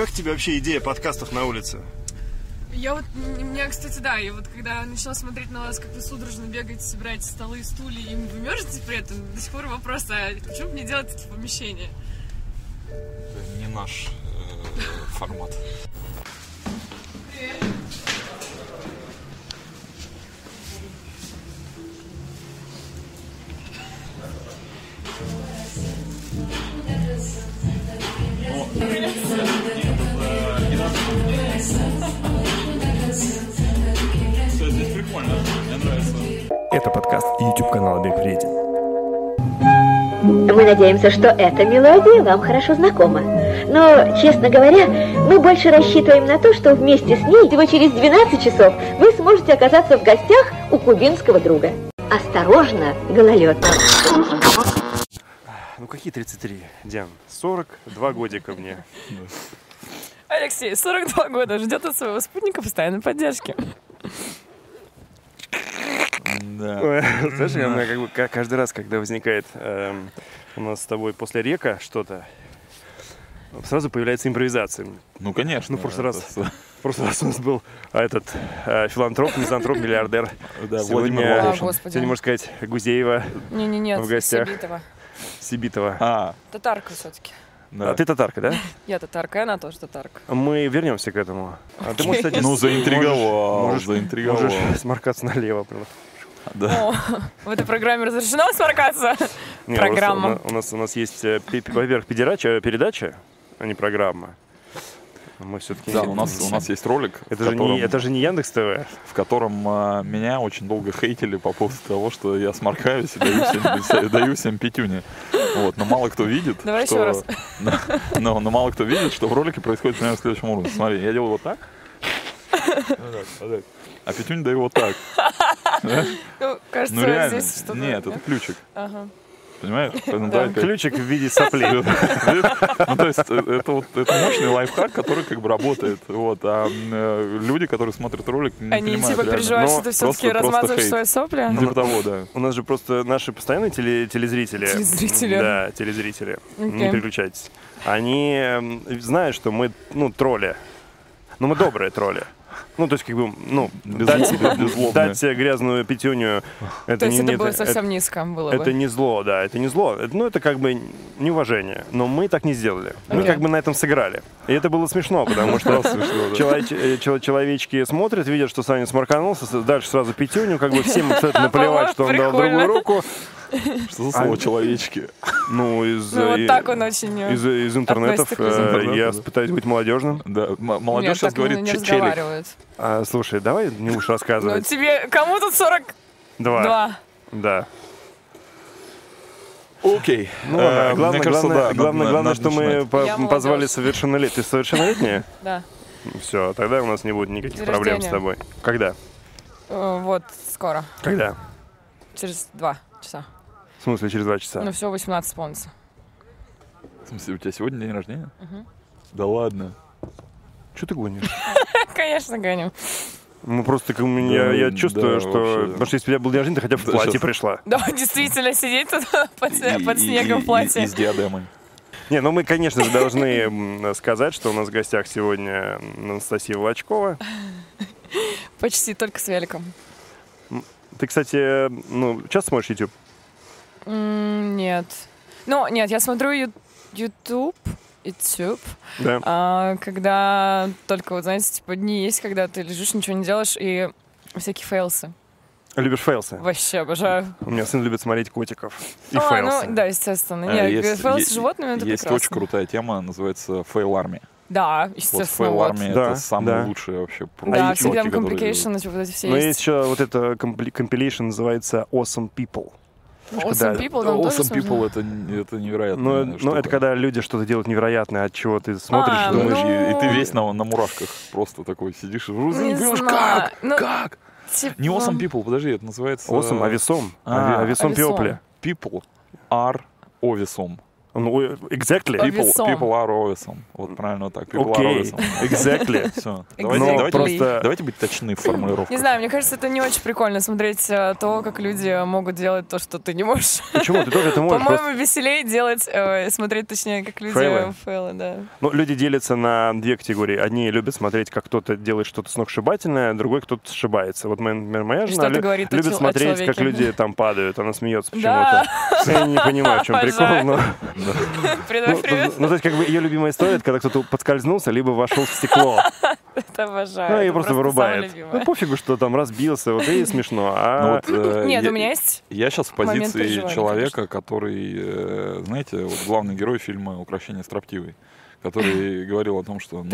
Как, тебе вообще идея подкастов на улице? Я вот, м- мне, кстати, да, и вот когда начала смотреть на вас, как вы судорожно бегаете, собираете столы и стулья, и вы мерзнете при этом, до сих пор вопрос, а почему бы не делать эти помещения? Это не наш э, формат. Здесь прикольно, мне нравится. Это подкаст YouTube канала Бег Вреден. Мы надеемся, что эта мелодия вам хорошо знакома. Но, честно говоря, мы больше рассчитываем на то, что вместе с ней всего через 12 часов вы сможете оказаться в гостях у кубинского друга. Осторожно, гололед. Ну какие 33, Диан? 42 годика мне. Алексей, 42 года, ждет от своего спутника постоянной поддержки. Да. Знаешь, я, у меня как бы ка- каждый раз, когда возникает эм, у нас с тобой после река что-то, сразу появляется импровизация. Ну, конечно. Ну, в прошлый это раз. с- В прошлый раз у нас был а, этот э, филантроп, мизантроп, миллиардер. Да, Сегодня. А, сегодня, можно сказать, Гузеева, Не-не-не, В гостях. Сибитова. Сибитова. А, Татарка все-таки. Да. А ты татарка, да? Я татарка, и она тоже татарка. Мы вернемся к этому. А ты, можешь, кстати, Ну, заинтриговал, можешь- заинтриговал. Можешь сморкаться налево. прям. Да. О, в этой программе разрешено сморкаться? Не, Программа. У нас, у нас есть, э, пе- пе- во-первых, педерача- передача, а не программа. Мы все-таки... Да, у нас, у нас есть ролик, Это же, котором, не, это же не Яндекс ТВ. в котором а, меня очень долго хейтили по поводу того, что я сморкаюсь и даю всем, даю всем пятюни. Вот, но мало кто видит, Давай что... еще раз. Но, но мало кто видит, что в ролике происходит примерно следующим образом. Смотри, я делаю вот так, вот так, вот так, а пятюню даю вот так. Ну, кажется, Ну реально, здесь что-то... нет, это ключик. Ага. Понимаешь? Да. Ключик в виде соплей. Ну, то есть, э, это вот это мощный лайфхак, который как бы работает. Вот. А э, люди, которые смотрят ролик, не Они типа переживают, что ты все-таки размазываешь свои сопли? Ну, Типа того, да. У нас же просто наши постоянные теле- телезрители. Телезрители. Да, телезрители. Не переключайтесь. Они знают, что мы, ну, тролли. Но мы добрые тролли. Ну, то есть, как бы, ну, дать, дать себе грязную пятюню, это То есть не, это не- было это- совсем низко было Это бы. не зло, да, это не зло. Это- Ну, это как бы неуважение. Но мы так не сделали. Мы как бы на этом сыграли. И это было смешно, потому что э, чел- человечки смотрят, видят, что Саня сморканулся, дальше сразу пятюню, как бы всем абсолютно наплевать, что он дал другую руку. Что за слово А- человечки? Ну, из, Ну, вот так он очень... э, из, из интернетов. э, Я пытаюсь быть молодежным. Да, молодежь сейчас говорит челик. А, слушай, давай не уж Ну, рассказывать. тебе... Кому тут 42? Два. Да. Окей. Ну, Э, ладно, главное, мне кажется, главное, да, главное, надо- главное, что мы по- Я позвали молодежь. совершеннолетние. Ты совершеннолетняя? Да. Все, тогда у нас не будет никаких День проблем с тобой. Когда? Э, Вот, скоро. Когда? Через два часа. В смысле, через два часа? Ну все, 18 исполнится. В смысле, у тебя сегодня день рождения? Да ладно. Что ты гонишь? Конечно, гоню. Ну, просто как, у меня- Да, я чувствую, да, что... вообще, да. Потому что если бы у тебя был день рождения, ты хотя бы в платье щас. пришла. Да, действительно, сидеть тут под, И- под и- снегом и- в платье. И, и с диадемой. Не, ну мы, конечно же, должны сказать, что у нас в гостях сегодня Анастасия Волочкова. Почти только с великом. Ты, кстати, ну, часто смотришь YouTube? М, Нет. Ну, нет, я смотрю YouTube, YouTube, Да. а, когда только, вот, знаете, типа дни есть, когда ты лежишь, ничего не делаешь, и всякие fails ы. Любишь fails ы? Вообще обожаю. У меня сын любит смотреть котиков. И А, fails ы. ну, да, естественно. Э, Нет, есть- fails ы е- с животными, это Есть прекрасно. очень крутая тема, называется Fail Army. Да, Вот естественно, Fail вот. Army Да, это самые да. лучшие вообще Да, А всегда уроки, которые complication, типа, вот эти все Но есть. есть еще вот это компли- compilation, называется Awesome People. Awesome да. people, там Awesome people это, это невероятно. Ну, ну, это когда люди что-то делают невероятное, от чего ты смотришь А, и думаешь... Думаешь, и, и ты Ну. весь на, на мурашках просто такой сидишь и Не «Понимаешь, знаю. как? Ну, как? Типа- Не awesome people, подожди, это называется... Awesome, а весом. А, А, весом а весом. Пиопле. people are овесом. Ну, exactly. People, people are овесом. Вот правильно вот так. People are Окей, овесом. exactly. Все. Давайте, Но давайте, просто- давайте быть точны в формулировках. Не знаю, мне кажется, это не очень прикольно смотреть э, то, как люди могут делать то, что ты не можешь. Почему? Ты тоже это можешь. просто- По-моему, веселее делать, э, смотреть, точнее, как люди Фейлы. фейлы, да. Ну, люди делятся на две категории. Одни любят смотреть, как кто-то делает что-то сногсшибательное, другой кто-то сшибается. Вот, моя- например, моя жена лю- говорит любит смотреть, как человеке. люди там падают. Она смеется Да. почему-то. Я не понимаю, в чем прикол. Но- Привет, Ну, привет. ну, то есть, как бы ее любимая история, это когда кто-то подскользнулся, либо вошел в стекло. Это обожаю. Ну, и это просто вырубает. Ну, пофигу, что там разбился, вот и смешно. Ну А вот, э, Нет, у меня есть... Я сейчас в позиции человека, который, э, знаете, главный герой фильма «Укращение строптивой», который говорил о том, что ну,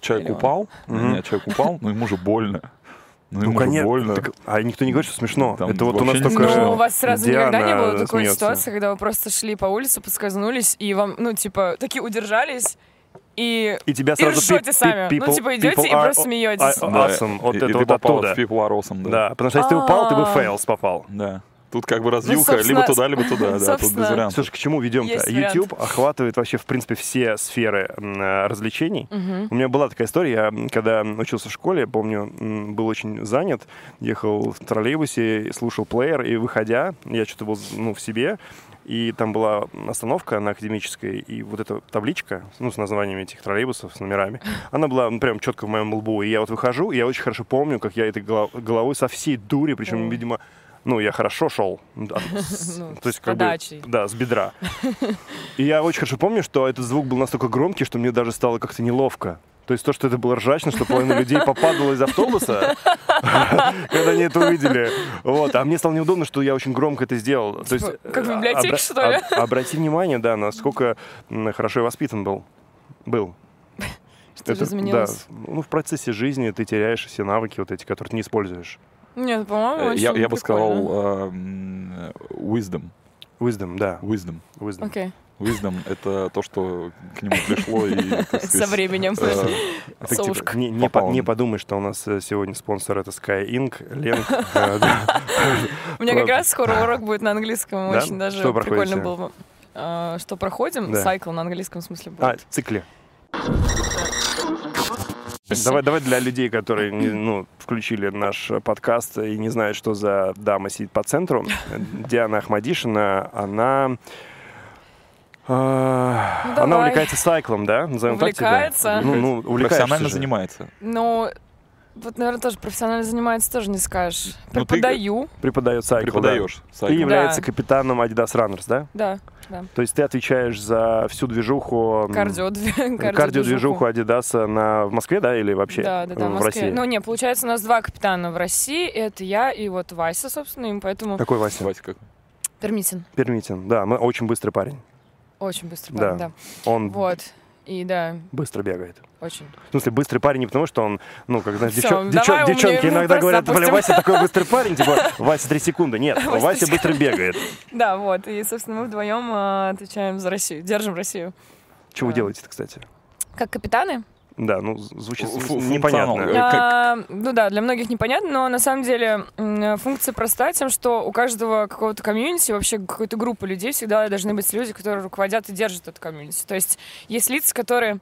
человек упал, Мгм. нет, человек упал, но ему же больно. Ну, ну, конечно. больно. Так, а никто не говорит, что смешно. Там это вот у нас только... Ну, у вас сразу никогда не Диана было такой смеется. ситуации, когда вы просто шли по улице, подскользнулись, и вам, ну, типа, такие удержались, и... И тебя И сразу ржете пи- сами. пи- Ну, people- типа, идете people и are- просто смеетесь. а- Да, awesome. Вот и, это и ты вот попал оттуда. в People Are Awesome, да. Да, потому что если ты упал, ты бы А. фейлс попал. Да. Тут как бы развилка, собственно, либо туда, либо туда, да, тут без вариантов. Слушай, к чему ведем-то? Есть вариант. YouTube охватывает вообще, в принципе, все сферы э, развлечений. Мгм. У меня была такая история, я когда учился в школе, помню, был очень занят, ехал в троллейбусе, слушал плеер, и выходя, я что-то был ну, в себе, и там была остановка на Академической, и вот эта табличка, ну, с названиями этих троллейбусов, с номерами, она была ну, прям четко в моем лбу. И я вот выхожу, и я очень хорошо помню, как я этой голо- головой со всей дури, причем, видимо, ну, я хорошо шел. Да, с- Ну, то есть, с как бы, да, с бедра. И я очень хорошо помню, что этот звук был настолько громкий, что мне даже стало как-то неловко. То есть то, что это было ржачно, что половина людей попадала из автобуса, когда они это увидели. Вот. А мне стало неудобно, что я очень громко это сделал. То есть, Типа, как в э, библиотеке, что ли? об- Обрати внимание, да, насколько хорошо я воспитан был. Был. Что же Это- изменилось? Да. Ну, в процессе жизни ты теряешь все навыки вот эти, которые ты не используешь. Нет, по-моему, Э, очень Я, я бы сказал э, wisdom. Wisdom, да. Wisdom. Wisdom. Окей. Wisdom — это то, что к нему пришло и, Со временем. э, типа, не, не, по- подумай, что у нас э, сегодня спонсор это Sky Inc. Ленг. У меня как раз скоро урок будет на английском. Очень даже прикольно было бы. А, Что проходим? Сайкл на английском смысле А, будет. Давай, давай для людей, которые ну, включили наш подкаст и не знают, что за дама сидит по центру. Диана Ахмадишина, она... э, она давай. увлекается сайклом, да? Назовем так тебя? Увлекается? Ну, ну, увлекаешься профессионально же. занимается. Ну, вот, наверное, тоже профессионально занимается, тоже не скажешь. Ну, ты- Преподаю. Преподает сайкл, да. Преподаешь. Ты сайкл. являешься Да. капитаном Adidas Runners, да? Да, да. То есть ты отвечаешь за всю движуху... м, Кардио, Кардиодвижуху Адидаса на, в Москве, да, или вообще Да, да, да, в Москве. России? Ну, не, получается, у нас два капитана в России. Это я и вот Вася, собственно, им поэтому Какой Вася? Вася как? Пермитин. Пермитин, да, мы очень быстрый парень. Очень быстро, Да. парень, да. Он Вот. И да, быстро бегает. Очень. В смысле, быстрый парень не потому, что он, ну, как, знаешь, девчон- девчон- девчонки иногда говорят, бля, запустим. Вася такой быстрый парень, типа, Вася три секунды. Нет, Вася быстро бегает. Да, вот. И, собственно, мы вдвоем а, отвечаем за Россию. Держим Россию. Что вы Да. делаете-то, кстати? Как капитаны? Да, ну, звучит Фу- непонятно. функционал. Э, как- А, ну да, для многих непонятно, но на самом деле функция проста тем, что у каждого какого-то комьюнити, вообще какой-то группы людей всегда должны быть люди, которые руководят и держат это комьюнити. То есть есть лица, которые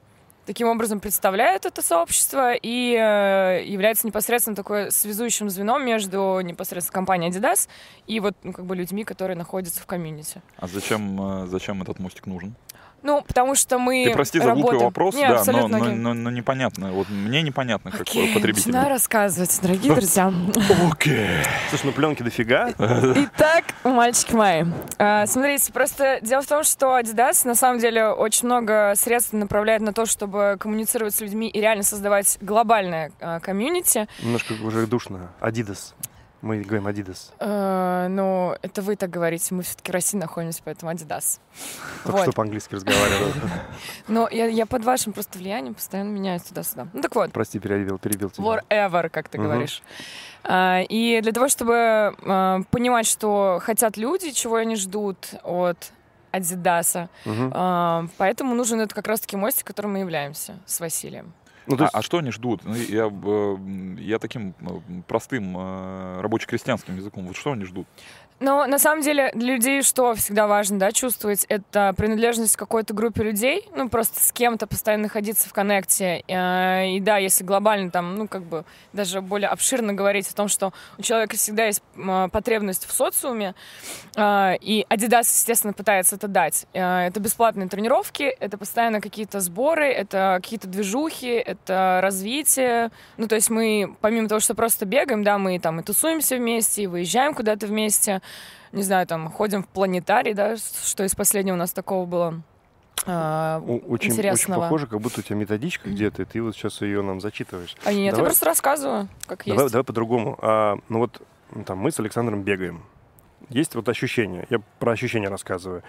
таким образом представляют это сообщество и э, являются непосредственно такой связующим звеном между непосредственно компанией Adidas и вот ну, как бы людьми, которые находятся в комьюнити. А зачем, э, зачем этот мостик нужен? Ну, потому что мы Ты прости за глупый вопрос, Не, да, но, но, но- но непонятно. Вот мне непонятно, как Окей, потребителю. начинаю рассказывать, дорогие друзья. Окей. Слушай, ну пленки дофига. Итак, мальчики мои, а, смотрите, просто дело в том, что Adidas на самом деле очень много средств направляет на то, чтобы коммуницировать с людьми и реально создавать глобальное а, комьюнити. Немножко уже душно. Адидас. Мы говорим Адидас. Э, ну, это вы так говорите, мы все-таки в России находимся, поэтому Adidas. Только Вот. что по-английски разговаривал. Но я, я под вашим просто влиянием постоянно меняюсь туда-сюда. Ну так вот. Прости, перебил, перебил тебя. Whatever, как ты говоришь. А, и для того, чтобы а, понимать, что хотят люди, чего они ждут от Адидаса, поэтому нужен это как раз-таки мостик, которым мы являемся с Василием. Ну, А, есть- а что они ждут? Ну, Я, э, я таким э, простым э, рабоче-крестьянским языком. Вот что они ждут? Но на самом деле для людей что всегда важно, да, чувствовать, это принадлежность к какой-то группе людей, ну, просто с кем-то постоянно находиться в коннекте. Э, И да, если глобально там, ну, как бы даже более обширно говорить о том, что у человека всегда есть м, потребность в социуме, э, и Adidas, естественно, пытается это дать. Э, Это бесплатные тренировки, это постоянно какие-то сборы, это какие-то движухи, это развитие. Ну, то есть мы, помимо того, что просто бегаем, да, мы там и тусуемся вместе, и выезжаем куда-то вместе, не знаю, там, ходим в планетарий, да, что из последнего у нас такого было а, Очень, очень интересного. похоже, как будто у тебя методичка где-то, и ты вот сейчас ее нам зачитываешь. А нет, я Давай- просто рассказываю, как Давай, есть. давай по-другому. А, ну вот м, там мы с Александром бегаем. Есть вот ощущение. Я про ощущения рассказываю.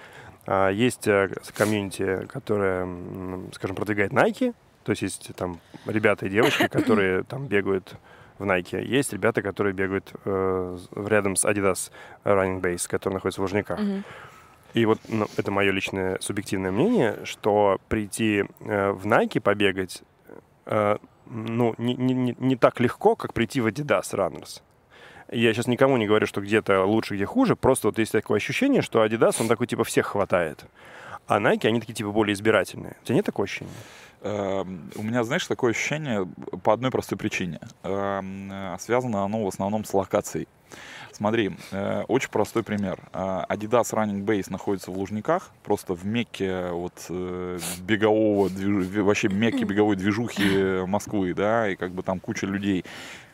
А, есть э, комьюнити, которое, м, скажем, продвигает Nike. То есть есть там ребята и девочки, которые там бегают в Nike. Есть ребята, которые бегают э, рядом с Adidas Running Base, который находится в Лужниках. Мгм. И вот ну, это мое личное субъективное мнение, что прийти э, в Nike побегать, э, ну, не, не- не- не так легко, как прийти в Adidas Runners. Я сейчас никому не говорю, что где-то лучше, где хуже, просто вот есть такое ощущение, что Adidas, он такой, типа, всех хватает. А Nike, они такие, типа, более избирательные. У тебя нет такого ощущения? Эм, У меня, знаешь, такое ощущение по одной простой причине. Эм, э, Связано оно в основном с локацией. Смотри, э, очень простой пример. Э, Adidas Running Base находится в Лужниках, просто в мекке вот э, бегового, движ- ви- вообще мекке беговой движухи Москвы, да, и как бы там куча людей.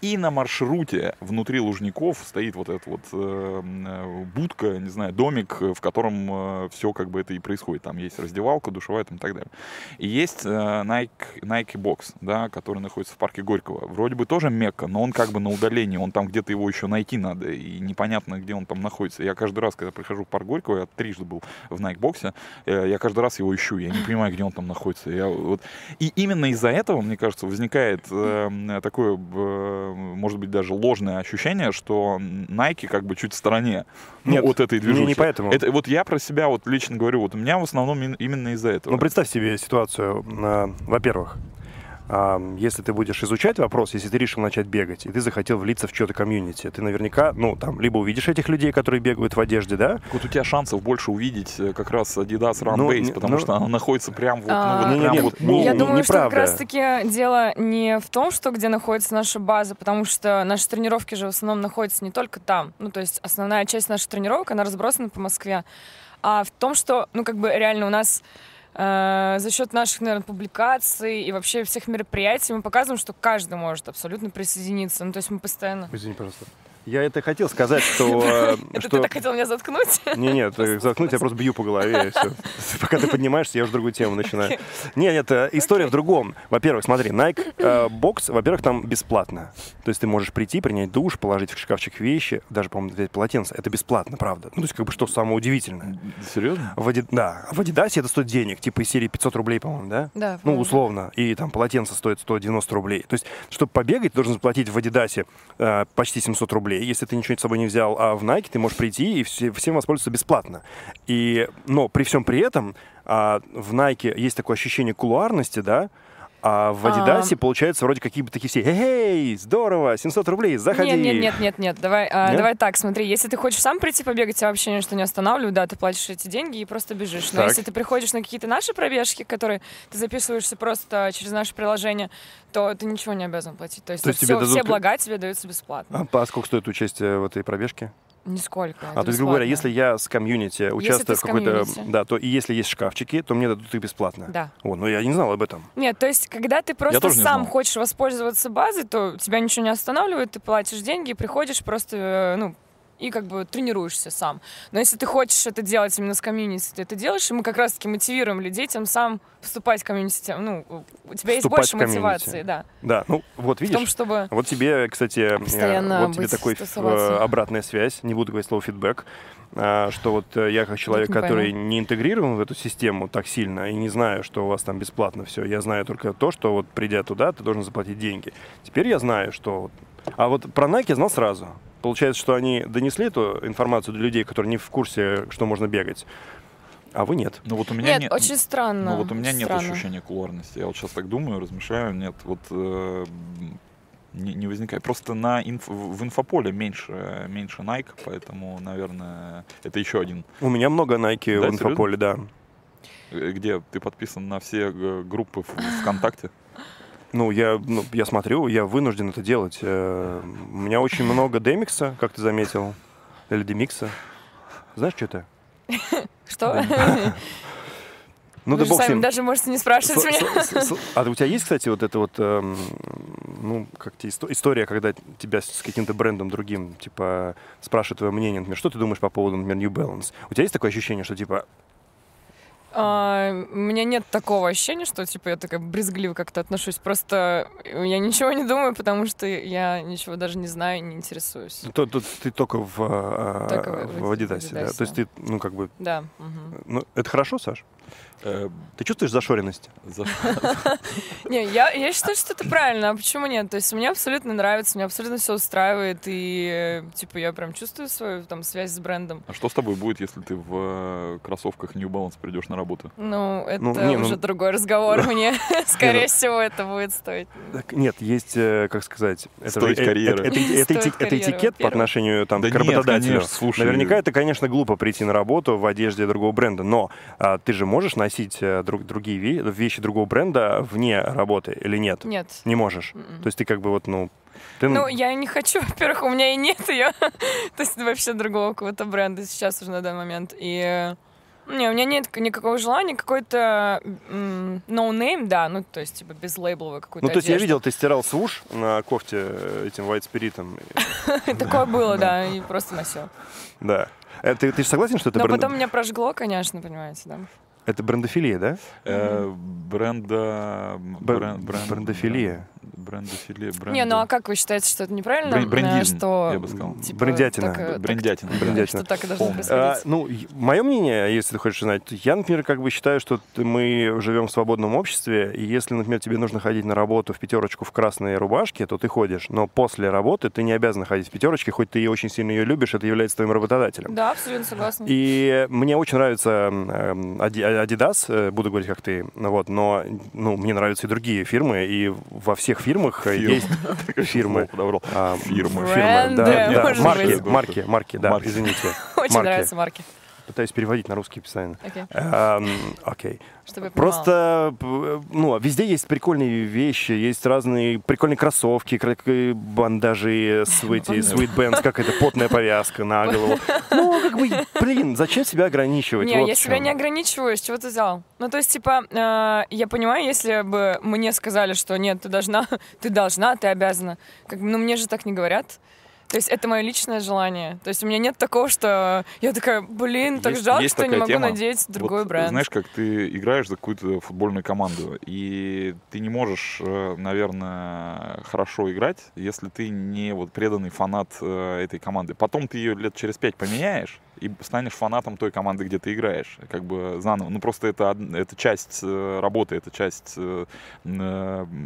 И на маршруте внутри Лужников стоит вот эта вот э, э, будка, не знаю, домик, э, в котором все как бы это и происходит. Там есть раздевалка, душевая там, и так далее. И есть э, Nike, Nike Box, да, который находится в парке Горького. Вроде бы тоже Мекка, но он как бы на удалении, он там где-то его еще найти надо, и непонятно, где он там находится. Я каждый раз, когда прихожу в парк Горького, я трижды был в Box, э, я каждый раз его ищу, я не понимаю, где он там находится. Я вот... И именно из-за этого, мне кажется, возникает э, такое, э, может быть, даже ложное ощущение, что Nike как бы чуть в стороне ну, Нет, от этой не- движухи. не поэтому. Это, вот я про себя вот лично говорю, вот у меня в основном именно из-за этого. Ну, представь себе ситуацию. а, Во-первых, если ты будешь изучать вопрос, если ты решил начать бегать, и ты захотел влиться в чье-то комьюнити, ты наверняка, ну, там, либо увидишь этих людей, которые бегают в одежде, да, Вот у тебя шансов больше увидеть э, как раз Adidas Run Ну, Base, потому ну- что она находится прям вот, А, ну, вот прям нет, вот не- ну, Я думаю, что как раз-таки дело не в том, что где находится наша база, потому что наши тренировки же в основном находятся не только там. Ну, то есть основная часть наших тренировок, она разбросана по Москве. А в том, что, ну, как бы реально у нас за счет наших, наверное, публикаций и вообще всех мероприятий мы показываем, что каждый может абсолютно присоединиться. Ну, то есть мы постоянно... Извини, пожалуйста. Я это хотел сказать, что... э, Это что... ты так хотел меня заткнуть? Не, нет, э, заткнуть я просто бью по голове, и все. Пока ты поднимаешься, я уже другую тему начинаю. Не, нет, э, история в другом. Во-первых, смотри, Nike э, Box, во-первых, там бесплатно. То есть ты можешь прийти, принять душ, положить в шкафчик вещи, даже, по-моему, взять полотенце. Это бесплатно, правда. Ну, то есть, как бы, что самое удивительное. Серьезно? В, Ади- да, в Адидасе это стоит денег, типа из серии 500 рублей, по-моему, да? Да. Ну, условно. И там полотенце стоит 190 рублей. То есть, чтобы побегать, ты должен заплатить в Адидасе э, почти 700 рублей. Если ты ничего с собой не взял, а в Nike ты можешь прийти и все, всем воспользоваться бесплатно. И, но при всем при этом а, в Nike есть такое ощущение кулуарности, да, а в А. Адидасе, получается, вроде какие бы такие все «Эй, здорово, 700 рублей, заходи!» Нет, нет, нет, нет, нет. Давай, а, Нет? давай так, смотри, если ты хочешь сам прийти побегать, тебя вообще ничто не останавливает, да, ты платишь эти деньги и просто бежишь. Но Так. если ты приходишь на какие-то наши пробежки, которые ты записываешься просто через наше приложение, то ты ничего не обязан платить. То есть, То есть всё- тебе дадут- все блага тебе даются бесплатно. А, а сколько стоит участие в этой пробежке? Нисколько. А, то есть, грубо говоря, если я с комьюнити участвую в какой-то... Да, то и если есть шкафчики, то мне дадут их бесплатно. Да. О, ну я не знал об этом. Нет, то есть, когда ты просто сам хочешь воспользоваться базой, то тебя ничего не останавливает, ты платишь деньги, приходишь просто, э, ну, и как бы тренируешься сам. Но если ты хочешь это делать именно с комьюнити, ты это делаешь, и мы как раз-таки мотивируем людей тем самым вступать в комьюнити. Ну, у тебя есть Вступать больше в комьюнити. мотивации, да. Да, ну вот В видишь, том, чтобы... вот тебе, кстати, э, Постоянно вот тебе такой э, обратная связь, не буду говорить слово фидбэк, а, что вот э, я как человек, не который пойму. не интегрирован в эту систему так сильно и не знаю, что у вас там бесплатно все, я знаю только то, что вот придя туда, ты должен заплатить деньги. Теперь я знаю, что... А вот про Nike знал сразу. Получается, что они донесли эту информацию для людей, которые не в курсе, что можно бегать. А вы нет. Ну вот у меня Нет, нет, очень странно. ну вот у меня нет странно. ощущения кулуарности. Я вот сейчас так думаю, размышляю, нет, вот э, не, не возникает. Просто на инф- в инфополе меньше, меньше Nike, поэтому, наверное, это еще один. У меня много Nike Да, в инфополе, да. Э, Где ты подписан на все э, группы в- ВКонтакте? Ну, я, ну, я смотрю, я вынужден это делать. Э, У меня очень много демикса, как ты заметил. Или демикса. Знаешь, что это? Что? Ну, да бог сами даже можете не спрашивать меня. А у тебя есть, кстати, вот эта вот, эм, ну, как тебе исто- история, когда тебя с каким-то брендом другим, типа, спрашивают твое мнение, например, что ты думаешь по поводу, например, New Balance? У тебя есть такое ощущение, что, типа, А, У меня нет такого ощущения, что типа я такая брезгливо как-то отношусь. Просто я ничего не думаю, потому что я ничего даже не знаю и не интересуюсь. то, то ты только в, а, Только в- в в Адидасе, да? Адидасе. То есть ты, ну, как бы, Да. мгм. ну, это хорошо, Саш? Э, Ты чувствуешь зашоренность? за- Не, я, я считаю, что это правильно. А почему нет? То есть мне абсолютно нравится, меня абсолютно все устраивает. И э, типа я прям чувствую свою там связь с брендом. А что с тобой будет, если ты в э, кроссовках New Balance придешь на работу? Ну, это Ну, не, ну- уже другой разговор. Мне, скорее всего, это будет стоить. Нет, есть, э, как сказать... Это, Стоить карьеры. Это, этикет по отношению там, к работодателю. Наверняка это, конечно, глупо прийти на работу в одежде другого бренда, но а, ты же можешь носить э, друг- другие ве- вещи другого бренда вне работы или нет? Нет. Не можешь. Мгм. То есть ты как бы вот, ну... Ты, Ну, я не хочу, во-первых, у меня и нет ее. То есть вообще другого какого-то бренда сейчас уже на данный момент. И э, не, у меня нет никакого желания, какой-то м, no-name, да, ну, то есть, типа, безлейбловый какой-то ну, то есть я видел, ты стирал свуш на кофте этим white спиритом. Такое было, да, и просто носил. Да. Э, Ты, ты же согласен, что это, Но потом меня прожгло, конечно, понимаете, да. это брендофилия, да? Э, Бренда... Бр- брен- брен- брендофилия. Брендофилия. бренда- Не, ну а как вы считаете, что это неправильно? Брен- брендизм, э, что, я бы сказал. типа, Брендятина. так, э, так- Брендятина. Брендятина. Что так и должно. А, происходить. ну, мое мнение, если ты хочешь знать, я, например, как бы считаю, что мы живем в свободном обществе, и если, например, тебе нужно ходить на работу в пятерочку в красной рубашке, то ты ходишь, но после работы ты не обязан ходить в пятерочке, хоть ты и очень сильно ее любишь, это является твоим работодателем. Да, абсолютно согласна. И мне очень нравится Ади- Adidas, э, буду говорить как ты, вот, но ну, мне нравятся и другие фирмы, и во всех фирмах э, Фирмы. есть фирмы. Фирмы. фирмы, да, марки, марки, марки, да, извините. Очень нравятся марки. Пытаюсь переводить на русский постоянно. Окей. Эм. Чтобы я понимала. Просто, п- ну, везде есть прикольные вещи, есть разные прикольные кроссовки, бандажи, свити, bands, как это, потная повязка на голову. Ну, как бы, блин, зачем себя ограничивать? Не, Вот я себя не ограничиваю, с чего ты взял? Ну, то есть, типа, э, я понимаю, если бы мне сказали, что нет, ты должна, ты должна, ты обязана. Как ну, мне же так не говорят. То есть это мое личное желание. То есть у меня нет такого, что я такая, блин, так Есть- жалко, есть что я не могу тема. надеть другой Вот, бренд. Знаешь, как ты играешь за какую-то футбольную команду, и ты не можешь, э, наверное, хорошо играть, если ты не вот преданный фанат э, этой команды. Потом ты ее лет через пять поменяешь и станешь фанатом той команды, где ты играешь, как бы заново. Ну просто это это часть э, работы, это часть э,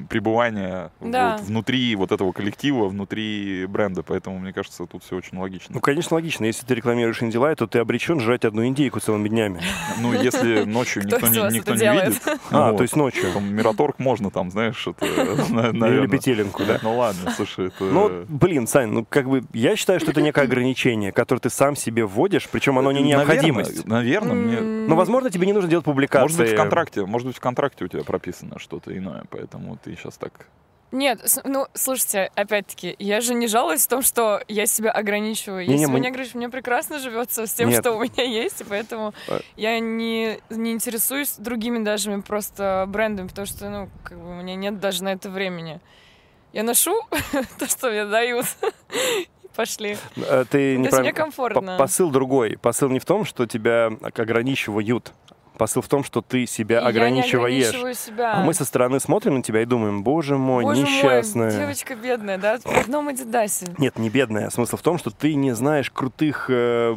пребывания Да. вот внутри вот этого коллектива, внутри бренда. Поэтому мне кажется, тут все очень логично. Ну, конечно, логично. Если ты рекламируешь индилай, то ты обречен жрать одну индейку целыми днями. Ну, если ночью Кто никто не, никто не видит. А, вот, то есть ночью. там Мираторг можно там, знаешь, это, Или петелинку, да? Ну ладно, слушай, это... Ну, блин, Сань, ну как бы я считаю, что это некое ограничение, которое ты сам себе вводишь, причем оно не необходимость. Наверное, мне... Но, возможно, тебе не нужно делать публикации. Может быть, в контракте, может быть, в контракте у тебя прописано что-то иное, поэтому ты сейчас так... Нет, ну, слушайте, опять-таки, я же не жалуюсь в том, что я себя ограничиваю. Я Не-не, себя мы- не ограничиваю, мне прекрасно живется с тем, Нет. что у меня есть, и поэтому А. я не, не интересуюсь другими даже просто брендами, потому что, ну, как бы у меня нет даже на это времени. Я ношу то, что мне дают. Пошли. Э, Ты То есть неправильно- мне комфортно. По- Посыл другой. Посыл не в том, что тебя ограничивают. Посыл в том, что ты себя И Я не ограничиваешь. ограничиваю себя. А мы со стороны смотрим на тебя и думаем, боже мой, Боже несчастная. мой, девочка бедная, да, в одном Адидасе. Нет, не бедная. Смысл в том, что ты не знаешь крутых э,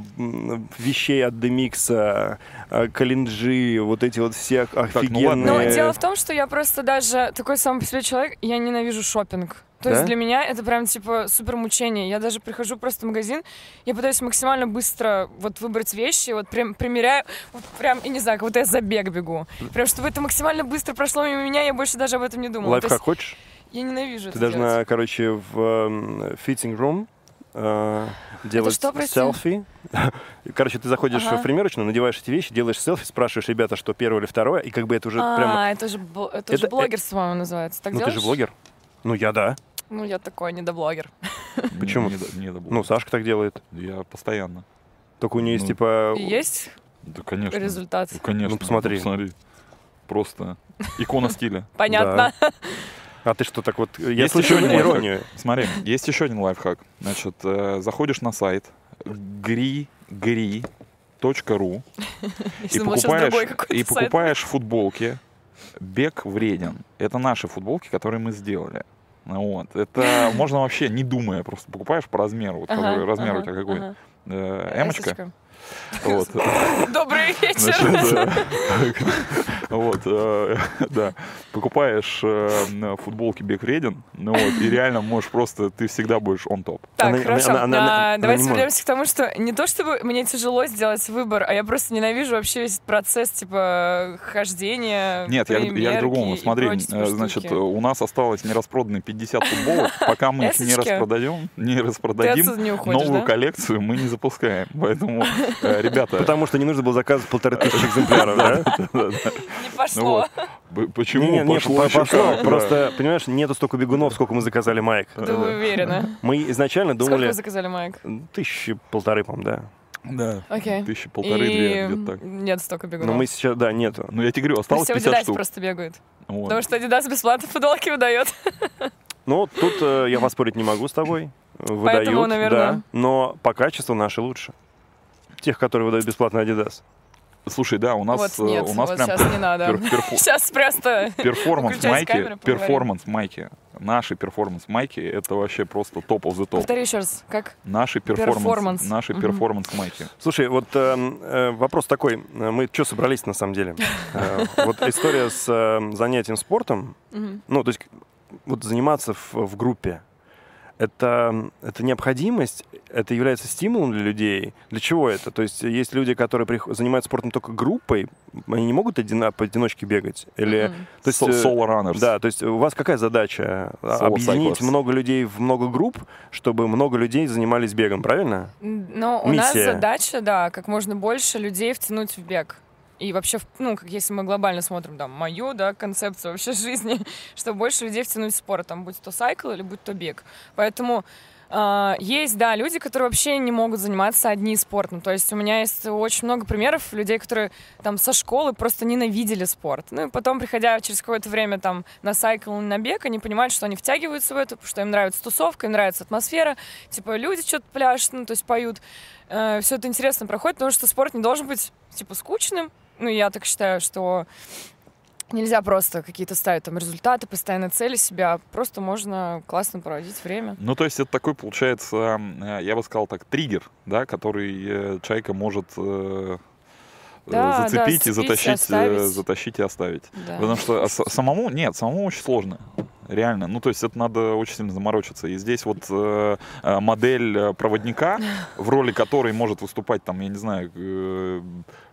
вещей от Демикса, э, Калинджи, вот эти вот все ну офигенные... ладно. Но дело в том, что я просто даже такой сам по себе человек, я ненавижу шопинг. То Да? есть для меня это прям типа супер мучение. Я даже прихожу просто в магазин, я пытаюсь максимально быстро вот выбрать вещи, вот прям примеряю, вот прям, я не знаю, как будто я забег бегу. Прям чтобы это максимально быстро прошло мимо меня, я больше даже об этом не думала. Лайфхак есть хочешь? Я ненавижу Ты это делать. должна, короче, в эм, fitting room э, делать что, прости? селфи. Короче, ты заходишь Ага. в примерочную, надеваешь эти вещи, делаешь селфи, спрашиваешь ребята, что первое или второе, и как бы это уже а, прямо... это же, это Это- же блогерство, по-моему, называется. Так Ну, ты делаешь? же блогер. Ну, я да. Ну, я такой недоблогер. Почему? Не, не, не Ну, Сашка так делает. Я постоянно. Только у нее есть, Ну, типа... Есть Да, конечно. результат? Ну, конечно. Ну, посмотри. посмотри. Просто икона стиля. Понятно. А ты что, так вот... Я Есть слышу еще один иронию. Смотри, есть еще один лайфхак. Значит, э, заходишь на сайт gri.ru Я и покупаешь футболки «Бег вреден». Это наши футболки, которые мы сделали. Вот. Это можно вообще не думая, просто покупаешь по размеру. Вот Ага, какой размер у ага, тебя какой? ага. Э, Эмочка. Вот. Добрый вечер. Значит, вот, э, да, покупаешь э, футболки Бег вреден, ну вот, и реально можешь просто, ты всегда будешь он топ. Так, Она- хорошо. она- она- она- А, она Давайте вернемся к тому, что не то чтобы мне тяжело сделать выбор, а я просто ненавижу вообще весь процесс типа хождения. Нет, я, к- я к примерки другому. Смотри, э, значит, у нас осталось нераспроданные 50 футболок. Пока мы их не распродаем, не распродадим, новую коллекцию мы не запускаем. Поэтому, ребята, Потому что не нужно было заказывать полторы тысячи экземпляров, да? Не ну пошло. б- почему пошло пошло. Просто, понимаешь, нету столько бегунов, сколько мы заказали майк. Да вы уверены? Мы изначально Сколько думали... вы заказали, Майк? Тысячи полторы, по-моему, да. Да, Окей. тысячи полторы-две, И где-то так. нет столько бегунов. Но мы сейчас, да, нету. Ну, я тебе говорю, осталось все в 50 Адидасе штук. просто бегают. Вот. Потому что Адидас бесплатно футболки выдает. Ну, тут э, я поспорить не могу с тобой. Выдают, Поэтому, наверное. да. Но по качеству наши лучше. Тех, которые выдают бесплатно Adidas. Слушай, да, у нас, Вот э, нет, у нас вот прям сейчас не надо. пер- перфо- Сейчас просто... performance майки, камеру, performance майки, наши performance майки, это вообще просто top of the top. Повтори еще раз. Как? Наши Performance. performance, наши performance майки. Слушай, вот э, э, вопрос такой. Э, Мы что собрались на самом деле? Вот история с занятием спортом, ну, то есть вот заниматься в группе, это, это необходимость, это является стимулом для людей. Для чего это? То есть есть люди, которые прих- занимаются спортом только группой, они не могут одина- поодиночке бегать? Или, Мгм. то есть, э, Solo runners. Да, то есть у вас какая задача? А, Solo Объединить cyclers. много людей в много групп, чтобы много людей занимались бегом, правильно? Но у нас Миссия. задача, да, как можно больше людей втянуть в бег. И вообще, ну, как если мы глобально смотрим, да, мою, да, концепцию вообще жизни, чтобы больше людей втянуть в спорт, там, будь то сайкл или будь то бег. Поэтому а, есть, да, люди, которые вообще не могут заниматься одни спортом. То есть у меня есть очень много примеров людей, которые там со школы просто ненавидели спорт. Ну и потом, приходя через какое-то время там на сайкл, на бег, они понимают, что они втягиваются в это, что им нравится тусовка, им нравится атмосфера, типа люди что-то пляшут, ну то есть поют. все это интересно проходит, потому что спорт не должен быть типа скучным. Ну я так считаю, что Нельзя просто какие-то ставить там результаты, постоянно цели себя. Просто можно классно проводить время. Ну, то есть это такой, получается, э, я бы сказал так, триггер, да, который э, человека может э, Да, да, зацепить и зацепить, затащить, оставить. затащить и оставить. Да. Потому что с- самому, нет, самому очень сложно. Реально. Ну, то есть это надо очень сильно заморочиться. И здесь вот э, модель проводника, в роли которой может выступать, там, я не знаю, э,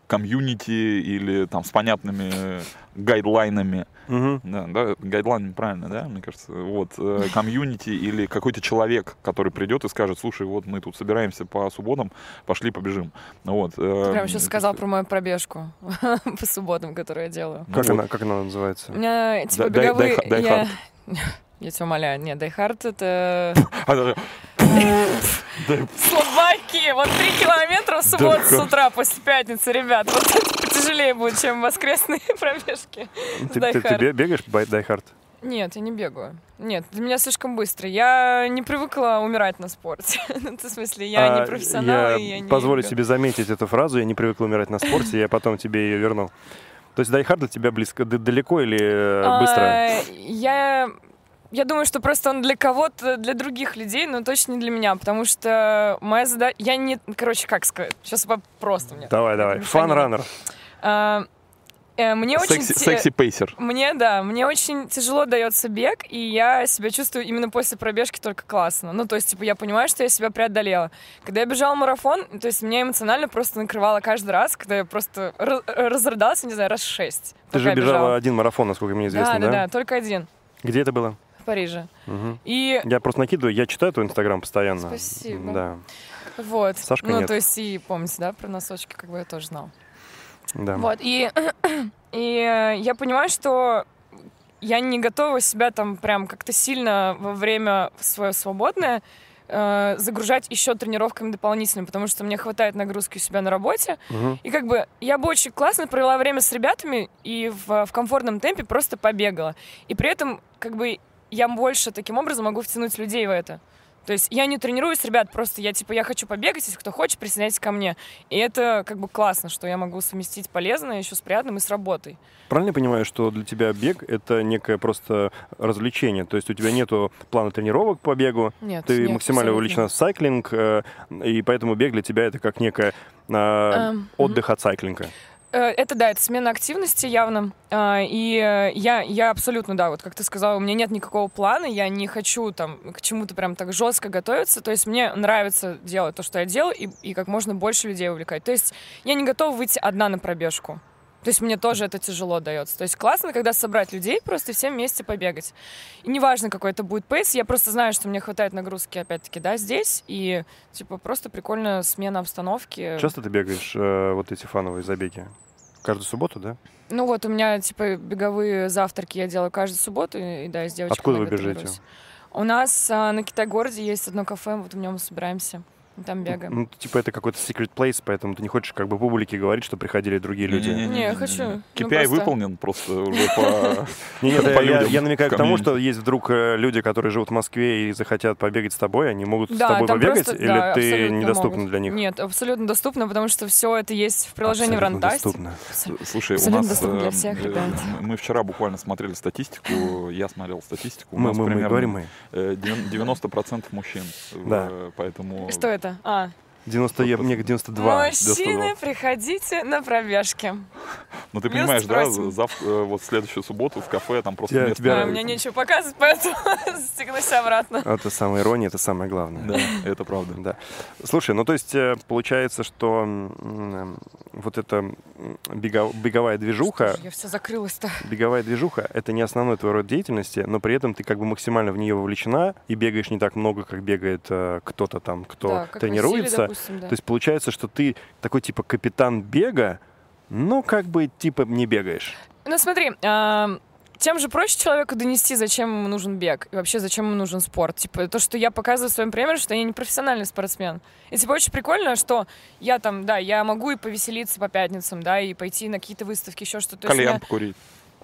комьюнити или там с понятными э, гайдлайнами. Мгм. Да, да, гайдлайн правильно, да, мне кажется. Вот, э, комьюнити или какой-то человек, который придет и скажет, слушай, вот мы тут собираемся по субботам, пошли побежим. Ну Вот. Ты прям сейчас сказал про мою пробежку по субботам, которую я делаю. Ну Как, вот. она, как она называется? У меня типа беговые... я... тебя умоляю. Нет, дайхард это... Слабаки! Вот три километра в субботу с утра после пятницы, ребят. Вот это потяжелее будет, чем воскресные пробежки. Ты, Die ты- ты Hard. бе- бегаешь по Die Hard? Нет, я не бегаю. Нет, для меня слишком быстро. Я не привыкла умирать на спорте. Ну, В смысле, я А, не профессионал, я и я не... позволю бегаю. себе заметить эту фразу. Я не привык умирать на спорте, я потом тебе ее верну. То есть Die Hard для тебя близко, далеко или э, быстро? А, Я... Я думаю, что просто он для кого-то, для других людей, но точно не для меня, потому что моя задача... Я не... Короче, как сказать? Сейчас просто мне... Давай, давай. Фан-раннер. А, э, Мне очень... Секси, те- секси пейсер. Мне, да, мне очень тяжело дается бег, и я себя чувствую именно после пробежки только классно. Ну, то есть, типа, я понимаю, что я себя преодолела. Когда я бежала марафон, то есть, меня эмоционально просто накрывало каждый раз, когда я просто раз- разрыдался, не знаю, раз шесть. Ты же бежала один марафон, насколько мне известно, да, да? да, да, только один. Где это было? Парижа. Мгм. И Я просто накидываю, я читаю твой инстаграм постоянно. Спасибо. Да, вот. Сашка ну, нет. то есть, и помните, да, про носочки, как бы я тоже знал. да. Вот, и, и э, я понимаю, что я не готова себя там прям как-то сильно во время свое свободное э, загружать еще тренировками дополнительно, потому что мне хватает нагрузки у себя на работе. Мгм. И как бы я бы очень классно провела время с ребятами и в, в комфортном темпе просто побегала. И при этом как бы я больше таким образом могу втянуть людей в это. То есть я не тренируюсь, ребят, просто я типа я хочу побегать, если кто хочет, присоединяйтесь ко мне. И это как бы классно, что я могу совместить полезное еще с приятным и с работой. Правильно я понимаю, что для тебя бег — это некое просто развлечение? То есть у тебя нету плана тренировок по бегу, Нет, ты нет, максимально увлечена в сайклинг, э, и поэтому бег для тебя — это как некое э, Эм, отдых от сайклинга. Э, Это да, это смена активности явно. А, И э, я, я абсолютно, да, вот как ты сказала, у меня нет никакого плана, я не хочу там к чему-то прям так жестко готовиться. То есть мне нравится делать то, что я делаю, и, и как можно больше людей увлекать. То есть я не готова выйти одна на пробежку. То есть мне тоже это тяжело дается. То есть классно, когда собрать людей, просто всем вместе побегать. И неважно, какой это будет пейс, я просто знаю, что мне хватает нагрузки, опять-таки, да, здесь. И, типа, просто прикольная смена обстановки. Часто ты бегаешь э, вот эти фановые забеги? Каждую субботу, да? Ну вот у меня типа беговые завтраки я делаю каждую субботу, и да, с девочкой Откуда вы бежите? У нас а, на Китай-городе есть одно кафе, вот в нем мы собираемся, и там бегаем. Ну, типа это какой-то secret place, поэтому ты не хочешь как бы публике говорить, что приходили другие люди. Не, я хочу. ну, KPI просто- выполнен просто уже по... Я, намекаю к тому, что есть вдруг э, люди, которые живут в Москве и захотят побегать с тобой, они могут с тобой побегать, или ты недоступна для них? Нет, абсолютно доступно, потому что все это есть в приложении Абсолютно в Рантасте. доступно. Слушай, у нас... доступно для э, всех, э, ребят. Мы вчера буквально смотрели статистику, я смотрел статистику. У Мы, нас мы, говорим мы. э, девян- 90% мужчин. Да. Поэтому... Что это? А, 90, я, мне 92. мужчины, приходите на пробежки. Ну ты понимаешь, да, зав- э, вот в следующую субботу в кафе там просто Я место... тебя- А, мне нечего показывать, поэтому стегнусь обратно. Это самая ирония, это самое главное. Да, это правда. Да. Слушай, ну то есть э, получается, что м, вот эта беговая движуха, Я вся закрылась-то. беговая движуха — это не основной твой род деятельности, но при этом ты как бы максимально в нее вовлечена и бегаешь не так много, как бегает э, кто-то там, кто Да, тренируется. Допустим, да. То есть получается, что ты такой типа капитан бега, но как бы типа не бегаешь. Ну смотри, а, тем же проще человеку донести, зачем ему нужен бег и вообще зачем ему нужен спорт. Типа то, что я показываю своим примером, что я не профессиональный спортсмен. И типа очень прикольно, что я там, да, я могу и повеселиться по пятницам, да, и пойти на какие-то выставки, еще что-то. Кальян меня- покурить.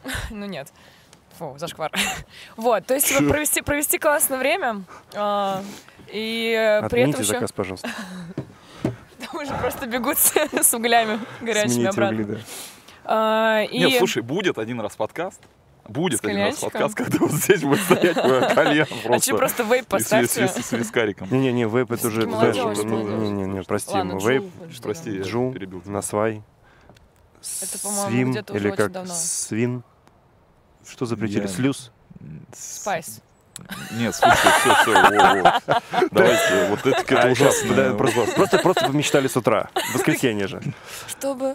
Ну нет. Фу, зашквар. Вот, то есть типа, провести, провести классное время. а, и э, при этом Отмените еще заказ, пожалуйста. уже просто бегут с, углями горячими Смените обратно. угли, да. А, и... Нет, слушай, будет один раз подкаст. Будет один раз подкаст, когда вот здесь будет стоять э, кальян А просто. что, просто вейп и с- поставьте? с- с- с вискариком. Не-не-не, вейп это уже... Не- молодежь. Не-не-не, прости, Ладно, мы Джул, вейп, Прости, там? я джу, перебил насвай, Это, по-моему, свим, где-то уже или очень как давно. свин. Что запретили? Слюз? Спайс. Нет, слушай, все, все, Давайте, вот это какая-то ужасная. просто, просто, просто помечтали с утра. Воскресенье же. Чтобы...